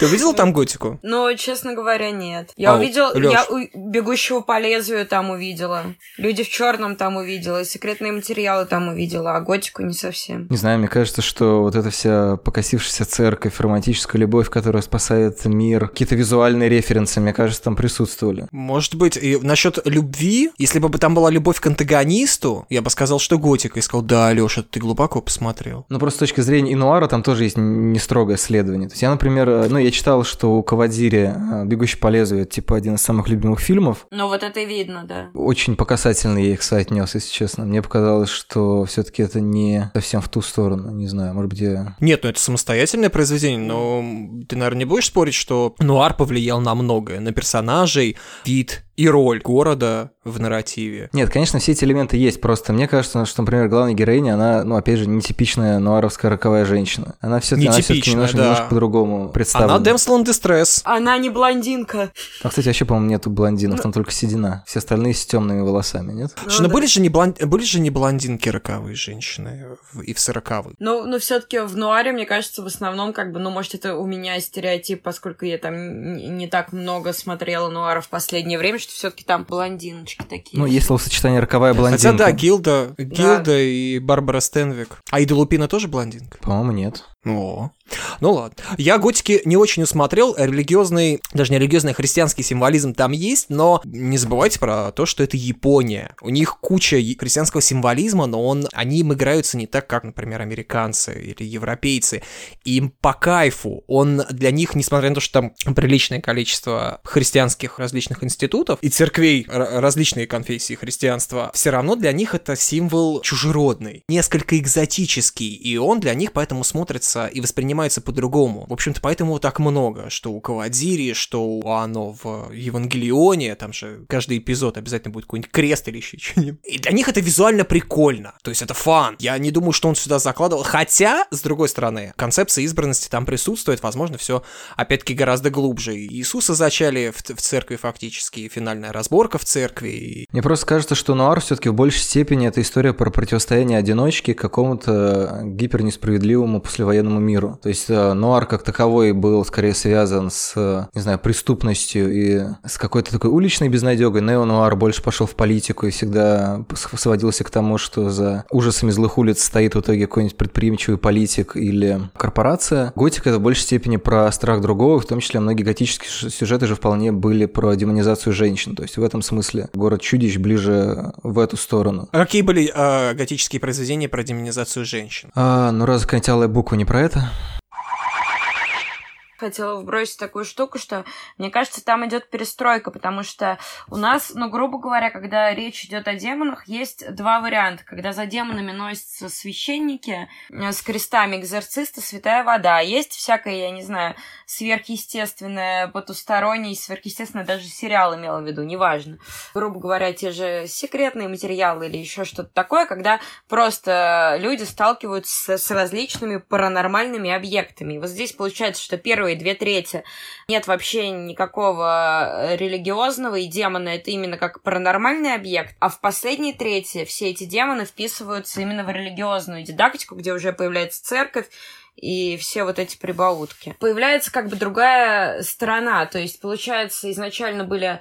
Ты увидел там готику? Ну, честно говоря, нет. Я а, увидел, Лёш. я у... бегущего по лезвию там увидела. Люди в черном там увидела, секретные материалы там увидела, а готику не совсем. Не знаю, мне кажется, что вот эта вся покосившаяся церковь, романтическая любовь, которая спасает мир, какие-то визуальные референсы, мне кажется, там присутствовали. Может быть, и насчет любви, если бы там была любовь к антагонисту, я бы сказал, что готика, и сказал, да, Лёша, ты глубоко посмотрел. Ну, просто с точки зрения Инуара там тоже есть не строгое следование. То есть я, например, ну, я я читал, что у Кавадири э, «Бегущий по лезвию» это, типа, один из самых любимых фильмов. Ну, вот это видно, да. Очень показательно я их соотнес, если честно. Мне показалось, что все таки это не совсем в ту сторону, не знаю, может быть, я... Нет, ну это самостоятельное произведение, но ты, наверное, не будешь спорить, что Нуар повлиял на многое, на персонажей, вид и роль города в нарративе. Нет, конечно, все эти элементы есть, просто мне кажется, что, например, главная героиня, она, ну, опять же, нетипичная нуаровская роковая женщина. Она все немножко, да. немножко по-другому представлена. Она damsel in distress. Она не блондинка. А, кстати, вообще, по-моему, нету блондинов, ну... там только седина. Все остальные с темными волосами, нет? Ну, ну да. были, же не блон... были же не блондинки роковые женщины и в сороковых. Ну, но все-таки в нуаре, мне кажется, в основном, как бы, ну, может, это у меня стереотип, поскольку я там не так много смотрела нуара в последнее время, что все-таки там блондиночки такие. Ну, есть словосочетание роковая блондинка. Хотя да, Гилда, Гилда да. и Барбара Стенвик. А Ида Лупина тоже блондинка? По-моему, нет. О, ну ладно. Я готики не очень усмотрел, религиозный, даже не религиозный, а христианский символизм там есть, но не забывайте про то, что это Япония. У них куча христианского символизма, но он, они им играются не так, как, например, американцы или европейцы. Им по кайфу. Он для них, несмотря на то, что там приличное количество христианских различных институтов и церквей различные конфессии христианства, все равно для них это символ чужеродный, несколько экзотический, и он для них поэтому смотрится читается и воспринимается по-другому. В общем-то, поэтому так много, что у Кавадири, что у Ано в Евангелионе, там же каждый эпизод обязательно будет какой-нибудь крест или еще что-нибудь. И для них это визуально прикольно, то есть это фан. Я не думаю, что он сюда закладывал, хотя, с другой стороны, концепция избранности там присутствует, возможно, все опять-таки гораздо глубже. Иисуса зачали в, в церкви фактически, финальная разборка в церкви. Мне просто кажется, что Нуар все-таки в большей степени это история про противостояние одиночки какому-то гипернесправедливому послевоенному военному миру. То есть э, нуар как таковой был скорее связан с, э, не знаю, преступностью и с какой-то такой уличной безнадегой. Нео-нуар больше пошел в политику и всегда сводился к тому, что за ужасами злых улиц стоит в итоге какой-нибудь предприимчивый политик или корпорация. Готика это в большей степени про страх другого, в том числе многие готические сюжеты же вполне были про демонизацию женщин. То есть в этом смысле город чудищ ближе в эту сторону. А какие были э, готические произведения про демонизацию женщин? А, ну раз какая-нибудь алая буква не про это? Хотела вбросить такую штуку, что мне кажется, там идет перестройка, потому что у нас, ну, грубо говоря, когда речь идет о демонах, есть два варианта. Когда за демонами носятся священники э, с крестами экзорциста, святая вода. Есть всякое, я не знаю, сверхъестественное, потустороннее, сверхъестественное, даже сериал имела в виду, неважно. Грубо говоря, те же секретные материалы или еще что-то такое, когда просто люди сталкиваются с различными паранормальными объектами. И вот здесь получается, что первые две трети нет вообще никакого религиозного, и демона это именно как паранормальный объект, а в последней трети все эти демоны вписываются именно в религиозную дидактику, где уже появляется церковь, и все вот эти прибаутки. Появляется как бы другая сторона, то есть, получается, изначально были...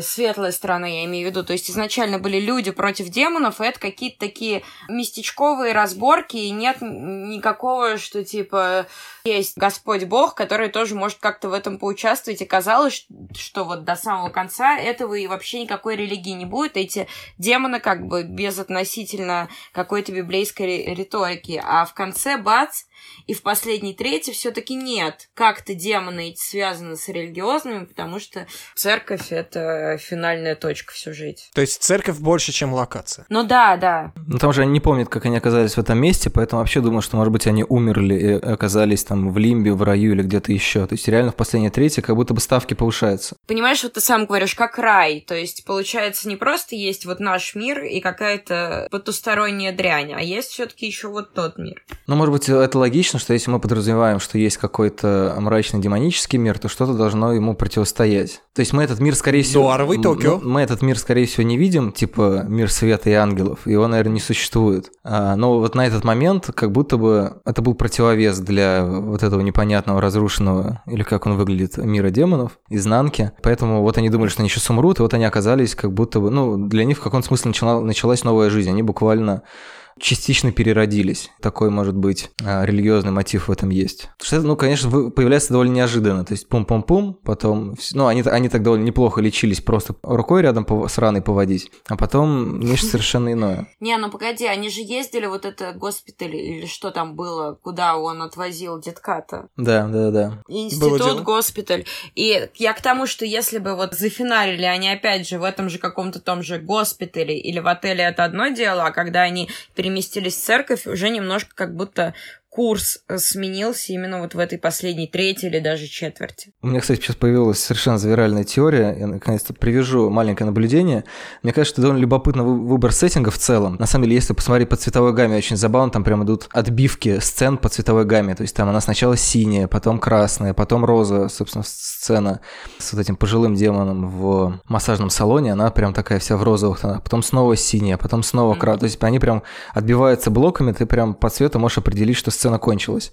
Светлая сторона, я имею в виду. То есть, изначально были люди против демонов, и это какие-то такие местечковые разборки, и нет никакого, что, типа, есть Господь Бог, который тоже может как-то в этом поучаствовать, и казалось, что вот до самого конца этого и вообще никакой религии не будет. Эти демоны как бы без относительно какой-то библейской риторики. А в конце, бац, и в последней трети все-таки нет. Как-то демоны эти связаны с религиозными, потому что церковь — это финальная точка в сюжете. То есть церковь больше, чем локация? Ну да, да. Ну там же они не помнят, как они оказались в этом месте, поэтому вообще думаю, что, может быть, они умерли и оказались там в лимбе, в раю или где-то еще. То есть реально в последней трети как будто бы ставки повышаются. Понимаешь, вот ты сам говоришь, как рай. То есть, получается, не просто есть вот наш мир и какая-то потусторонняя дрянь, а есть все-таки еще вот тот мир. Ну, может быть, это логично, что если мы подразумеваем, что есть какой-то мрачный демонический мир, то что-то должно ему противостоять. То есть мы этот мир, скорее всего... Дуаровый Токио. Мы этот мир, скорее всего, не видим, типа мир света и ангелов, его, наверное, не существует. А, но вот на этот момент как будто бы это был противовес для вот этого непонятного, разрушенного, или как он выглядит, мира демонов, изнанки. Поэтому вот они думали, что они сейчас умрут, и вот они оказались как будто бы... Ну, для них в каком-то смысле начала, началась новая жизнь. Они буквально частично переродились. Такой, может быть, а, религиозный мотив в этом есть. Потому что это, ну, конечно, появляется довольно неожиданно. То есть пум-пум-пум, потом... Ну, они, они так довольно неплохо лечились, просто рукой рядом с раной поводить, а потом нечто совершенно иное. Не, ну погоди, они же ездили вот это госпиталь или что там было, куда он отвозил детката. Да, да, да. Институт, госпиталь. И я к тому, что если бы вот зафиналили они опять же в этом же каком-то том же госпитале или в отеле, это одно дело, а когда они переместились в церковь, уже немножко как будто курс э, сменился именно вот в этой последней трети или даже четверти. У меня, кстати, сейчас появилась совершенно завиральная теория. Я наконец-то привяжу маленькое наблюдение. Мне кажется, что довольно любопытно выбор сеттинга в целом. На самом деле, если посмотреть по цветовой гамме, очень забавно, там прям идут отбивки сцен по цветовой гамме. То есть там она сначала синяя, потом красная, потом розовая, собственно, сцена с вот этим пожилым демоном в массажном салоне. Она прям такая вся в розовых тонах. Потом снова синяя, потом снова красная. То есть они прям отбиваются блоками, ты прям по цвету можешь определить, что сцена сцена кончилась.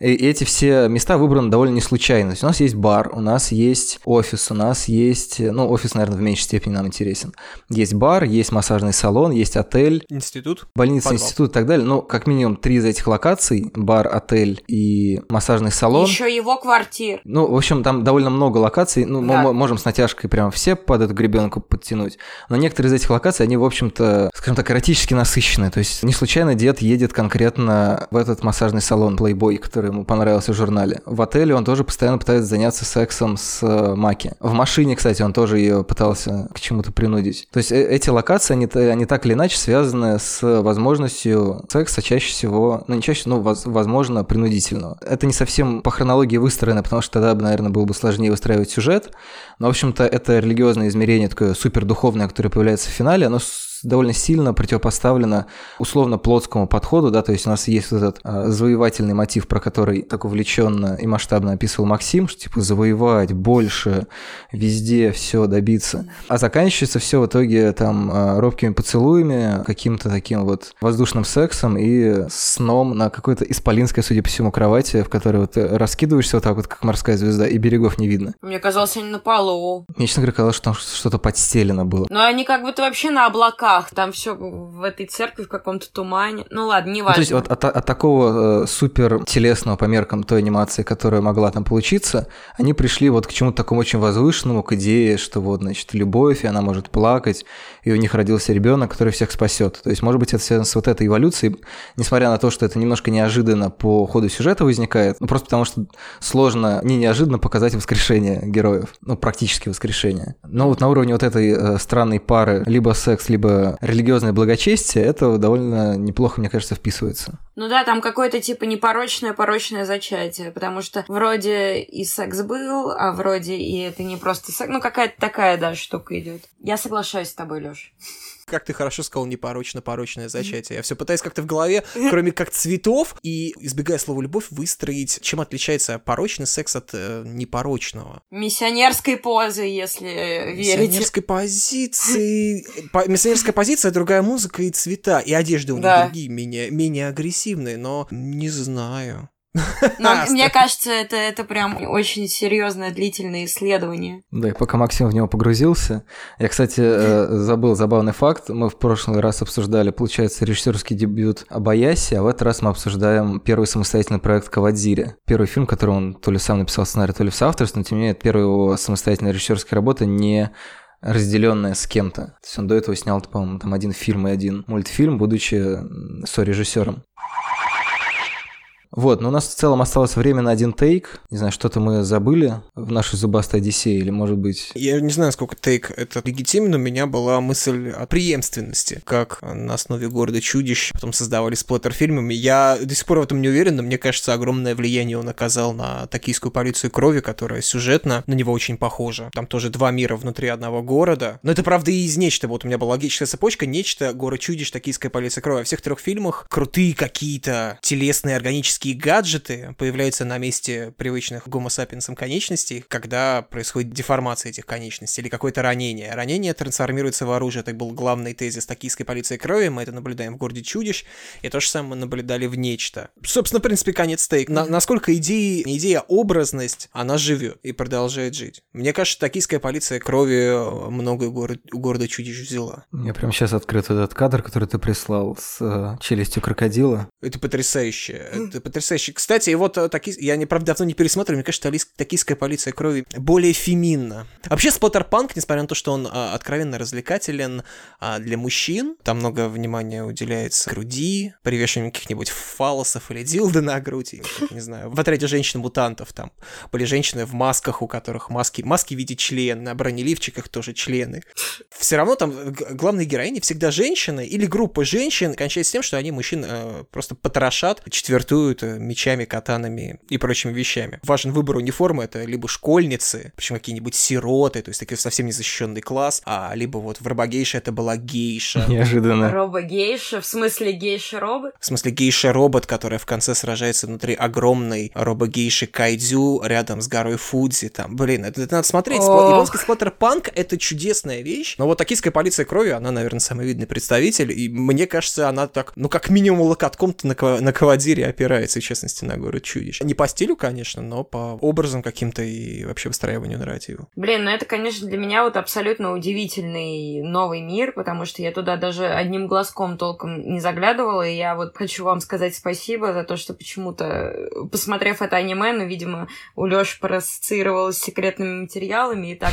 И эти все места выбраны довольно не случайно. То есть у нас есть бар, у нас есть офис, у нас есть... Ну, офис, наверное, в меньшей степени нам интересен. Есть бар, есть массажный салон, есть отель. Институт. Больница, Подвал. институт и так далее. Ну, как минимум три из этих локаций, бар, отель и массажный салон. Еще его квартир. Ну, в общем, там довольно много локаций. Ну, да. мы можем с натяжкой прям все под эту гребенку подтянуть. Но некоторые из этих локаций, они, в общем-то, скажем так, эротически насыщенные. То есть не случайно дед едет конкретно в этот массажный массажный салон Playboy, который ему понравился в журнале. В отеле он тоже постоянно пытается заняться сексом с э, Маки. В машине, кстати, он тоже ее пытался к чему-то принудить. То есть э, эти локации, они, они так или иначе связаны с возможностью секса чаще всего, ну не чаще, ну возможно, принудительного. Это не совсем по хронологии выстроено, потому что тогда, наверное, было бы сложнее выстраивать сюжет. Но, в общем-то, это религиозное измерение, такое супердуховное, которое появляется в финале, оно довольно сильно противопоставлено условно плотскому подходу, да, то есть у нас есть вот этот а, завоевательный мотив, про который так увлеченно и масштабно описывал Максим, что типа завоевать больше, везде все добиться, а заканчивается все в итоге там а, робкими поцелуями, каким-то таким вот воздушным сексом и сном на какой-то исполинской, судя по всему, кровати, в которой вот раскидываешься вот так вот, как морская звезда, и берегов не видно. Мне казалось, они на полу. Мне, честно говоря, казалось, что там что-то подстелено было. Но они как будто вообще на облаках облаках, там все в этой церкви в каком-то тумане. Ну ладно, не важно. Ну, то есть вот от, от такого э, супер телесного по меркам той анимации, которая могла там получиться, они пришли вот к чему-то такому очень возвышенному, к идее, что вот, значит, любовь, и она может плакать, и у них родился ребенок, который всех спасет. То есть, может быть, это связано с вот этой эволюцией, несмотря на то, что это немножко неожиданно по ходу сюжета возникает, ну просто потому что сложно, не неожиданно показать воскрешение героев, ну практически воскрешение. Но вот на уровне вот этой э, странной пары либо секс, либо религиозное благочестие, это довольно неплохо, мне кажется, вписывается. Ну да, там какое-то типа непорочное порочное зачатие, потому что вроде и секс был, а вроде и это не просто секс, ну какая-то такая, да, штука идет. Я соглашаюсь с тобой, Лёш. Как ты хорошо сказал, непорочно-порочное зачатие. Я все пытаюсь как-то в голове, кроме как цветов, и, избегая слова «любовь», выстроить, чем отличается порочный секс от э, непорочного. Миссионерской позы, если верите. Миссионерской позиции... По- миссионерская позиция, другая музыка и цвета, и одежда у них да. другие, менее, менее агрессивные, но не знаю. Но мне кажется, это, это прям очень серьезное длительное исследование. Да, и пока Максим в него погрузился. Я, кстати, э, забыл забавный факт. Мы в прошлый раз обсуждали, получается, режиссерский дебют Абаяси, а в этот раз мы обсуждаем первый самостоятельный проект Кавадзири. Первый фильм, который он то ли сам написал сценарий, то ли в соавторстве, но тем не менее, это первая его самостоятельная режиссерская работа, не разделенная с кем-то. То есть он до этого снял, по-моему, там один фильм и один мультфильм, будучи сорежиссером. Вот, но у нас в целом осталось время на один тейк. Не знаю, что-то мы забыли в нашей зубастой Одиссее, или может быть... Я не знаю, сколько тейк это легитимен, у меня была мысль о преемственности, как на основе города чудищ потом создавали сплэттер фильмами. Я до сих пор в этом не уверен, но мне кажется, огромное влияние он оказал на токийскую полицию крови, которая сюжетно на него очень похожа. Там тоже два мира внутри одного города. Но это правда и из нечто. Вот у меня была логическая цепочка, нечто, город чудищ, токийская полиция крови. Во всех трех фильмах крутые какие-то телесные, органические магические гаджеты появляются на месте привычных гомо сапиенсам конечностей, когда происходит деформация этих конечностей или какое-то ранение. Ранение трансформируется в оружие. Это был главный тезис токийской полиции крови. Мы это наблюдаем в городе чудищ. И то же самое мы наблюдали в нечто. Собственно, в принципе, конец стейк. На, насколько идея, идея образность, она живет и продолжает жить. Мне кажется, токийская полиция крови многое у, город, у города чудищ взяла. Я прям сейчас открыт этот кадр, который ты прислал с э, челюстью крокодила. Это потрясающе. Это потрясающе. Кстати, и вот э, таки... я, не, правда, давно не пересматриваю, мне кажется, токийская полиция крови более феминна. Вообще, Споттерпанк, несмотря на то, что он а, откровенно развлекателен а, для мужчин, там много внимания уделяется груди, привешиванию каких-нибудь фалосов или дилда на груди, не знаю. В отряде женщин-мутантов там были женщины в масках, у которых маски, маски в виде член, на бронеливчиках тоже члены. Все равно там главные героини всегда женщины или группа женщин, кончается тем, что они мужчин э, просто потрошат, четвертуют мечами, катанами и прочими вещами. Важен выбор униформы, это либо школьницы, причем какие-нибудь сироты, то есть такой совсем незащищенный класс, а либо вот в Робогейше это была гейша. Неожиданно. Робогейша? В смысле гейша-робот? В смысле гейша-робот, которая в конце сражается внутри огромной робогейши Кайдзю рядом с горой Фудзи. Там, блин, это, это надо смотреть. Ох. Японский сплаттер-панк — это чудесная вещь. Но вот токийская полиция крови, она, наверное, самый видный представитель, и мне кажется, она так, ну, как минимум локотком-то на, на кавадире опирается опирается, в частности, на город чудищ. Не по стилю, конечно, но по образам каким-то и вообще выстраиванию нарратива. Блин, ну это, конечно, для меня вот абсолютно удивительный новый мир, потому что я туда даже одним глазком толком не заглядывала, и я вот хочу вам сказать спасибо за то, что почему-то, посмотрев это аниме, ну, видимо, у Лёши проассоциировалось с секретными материалами, и так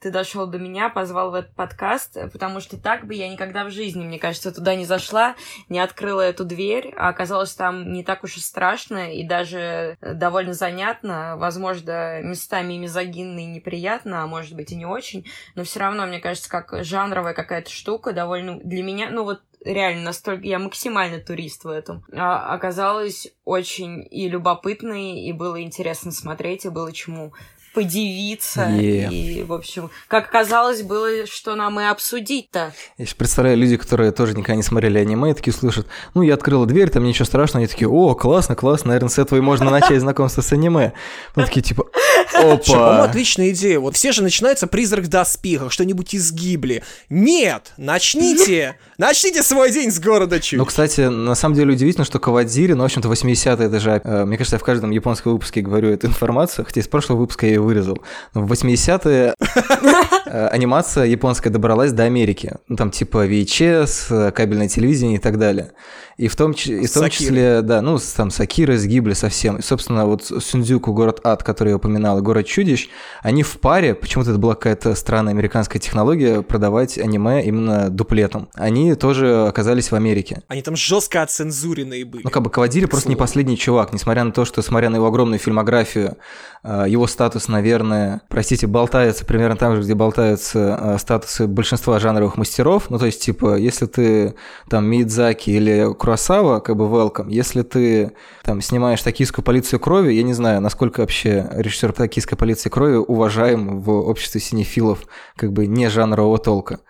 ты дошел до меня, позвал в этот подкаст, потому что так бы я никогда в жизни, мне кажется, туда не зашла, не открыла эту дверь, а оказалось там не так уж и страшно и даже довольно занятно, возможно, местами мизогинно и неприятно, а может быть и не очень, но все равно, мне кажется, как жанровая какая-то штука довольно для меня, ну вот реально настолько я максимально турист в этом. А, оказалось очень и любопытно, и было интересно смотреть, и было чему подивиться. Yeah. И, в общем, как оказалось, было, что нам и обсудить-то. Я сейчас представляю люди, которые тоже никогда не смотрели аниме, и такие слышат, ну, я открыла дверь, там ничего страшного, они такие, о, классно, классно, наверное, с этого и можно начать знакомство с аниме. Ну, такие, типа, опа. По-моему, отличная идея. Вот все же начинается призрак в доспехах, что-нибудь из Гибли. Нет, начните, начните свой день с города Чу. Ну, кстати, на самом деле удивительно, что Кавадзири, ну, в общем-то, 80-е, это же, э, мне кажется, я в каждом японском выпуске говорю эту информацию, хотя из прошлого выпуска я ее вырезал. Но в 80-е э, анимация японская добралась до Америки. Ну, там типа VHS, кабельное телевидение и так далее. И в том, и в том числе, да, ну, там Сакиры с Гибли совсем. И, собственно, вот Сюндзюку, город ад, который я упоминал, и город чудищ, они в паре, почему-то это была какая-то странная американская технология, продавать аниме именно дуплетом. Они тоже оказались в Америке. Они там жестко оцензуренные были. Ну, как бы Кавадири просто не последний чувак, несмотря на то, что, смотря на его огромную фильмографию, э, его статус, наверное, простите, болтается примерно там же, где болтаются э, статусы большинства жанровых мастеров. Ну, то есть, типа, если ты там Мидзаки или Курасава, как бы welcome. Если ты там снимаешь «Токийскую полицию крови», я не знаю, насколько вообще режиссер «Токийской полиции крови» уважаем в обществе синефилов как бы не жанрового толка.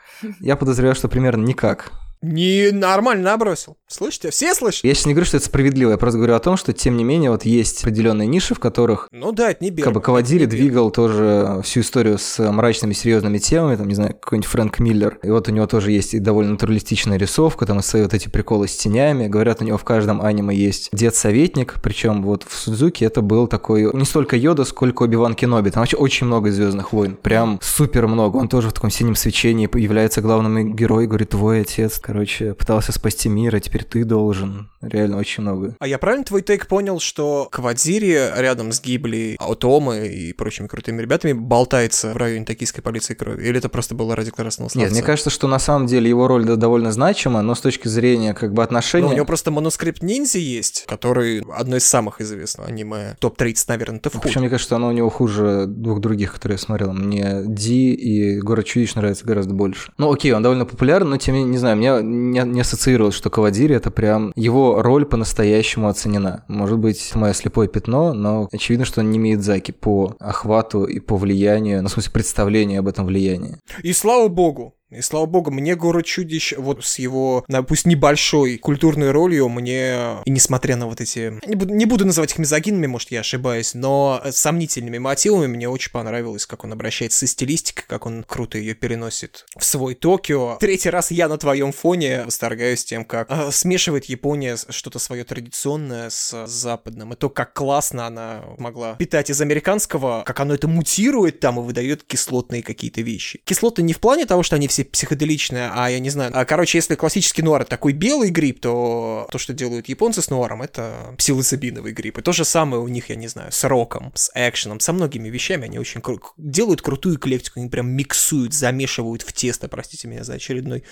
Я подозреваю, что примерно никак. Не нормально набросил. Слышите? Все слышат? Я сейчас не говорю, что это справедливо, я просто говорю о том, что, тем не менее, вот есть определенные ниши, в которых... Ну да, это не Берг. Как бы Кавадири двигал тоже всю историю с мрачными, серьезными темами, там, не знаю, какой-нибудь Фрэнк Миллер. И вот у него тоже есть и довольно натуралистичная рисовка, там, и свои вот эти приколы с тенями. Говорят, у него в каждом аниме есть дед-советник, причем вот в Судзуке это был такой не столько Йода, сколько Оби-Ван Кеноби. Там вообще очень много Звездных войн, прям супер много. Он тоже в таком синем свечении появляется главным героем, говорит, твой отец, короче, пытался спасти мир, а теперь ты должен. Реально очень много. А я правильно твой тейк понял, что Квадири рядом с Гибли, Аутомы и прочими крутыми ребятами болтается в районе токийской полиции крови? Или это просто было ради красного словца? Нет, мне кажется, что на самом деле его роль довольно значима, но с точки зрения как бы отношения... Ну, у него просто манускрипт ниндзя есть, который одно из самых известных аниме. Топ-30, наверное, это вход. Причем мне кажется, что оно у него хуже двух других, которые я смотрел. Мне Ди и Город чудищ нравится гораздо больше. Ну окей, он довольно популярен, но тем не знаю, мне не, не ассоциировалось, что Кавадири это прям его роль по-настоящему оценена. Может быть, мое слепое пятно, но очевидно, что он не имеет заки по охвату и по влиянию, ну, смысле, представлению об этом влиянии. И слава богу, и слава богу, мне город чудищ, вот с его, пусть небольшой культурной ролью, мне, и несмотря на вот эти, не буду, не буду называть их мизогинами, может, я ошибаюсь, но сомнительными мотивами мне очень понравилось, как он обращается с стилистикой, как он круто ее переносит в свой Токио. Третий раз я на твоем фоне восторгаюсь тем, как э, смешивает Япония что-то свое традиционное с западным, и то, как классно она могла питать из американского, как оно это мутирует там и выдает кислотные какие-то вещи. Кислоты не в плане того, что они все психоделичное, а я не знаю. А, короче, если классический нуар такой белый гриб, то то, что делают японцы с нуаром, это псилоцибиновый гриб. И то же самое у них, я не знаю, с роком, с экшеном, со многими вещами. Они очень кру- делают крутую эклектику, они прям миксуют, замешивают в тесто, простите меня за очередной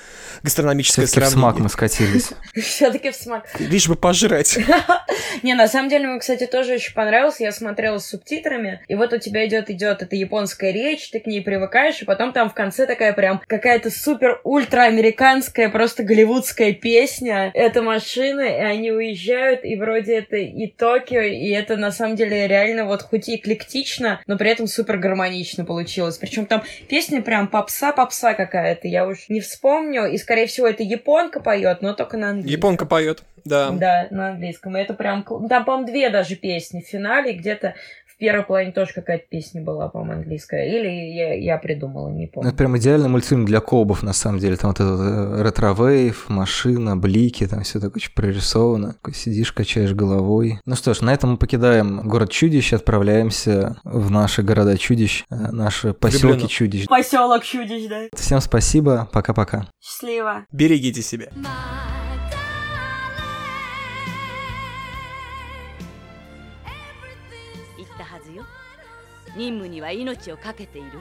гастрономическое Все-таки в смак мы скатились. Все-таки в смак. Лишь бы пожрать. Не, на самом деле, мне, кстати, тоже очень понравился. Я смотрела с субтитрами, и вот у тебя идет идет эта японская речь, ты к ней привыкаешь, и потом там в конце такая прям какая-то какая-то супер ультра-американская, просто голливудская песня. Это машина, и они уезжают, и вроде это и Токио, и это на самом деле реально вот хоть и эклектично, но при этом супер гармонично получилось. Причем там песня прям попса-попса какая-то, я уж не вспомню, и скорее всего это японка поет, но только на английском. Японка поет, да. Да, на английском. И это прям... Там, по-моему, две даже песни в финале, где-то первой половине тоже какая-то песня была, по-моему, английская. Или я, я придумала, не помню. Ну, это прям идеальный мультфильм для Coub ов, на самом деле. Там вот этот э, retrowave, машина, блики, там все так очень прорисовано. Такой сидишь, качаешь головой. Ну что ж, на этом мы покидаем город чудищ, отправляемся в наши города чудищ, э, наши поселки чудищ. Поселок чудищ, да. Всем спасибо, пока-пока. Счастливо. Берегите себя. 任務には命を懸けている。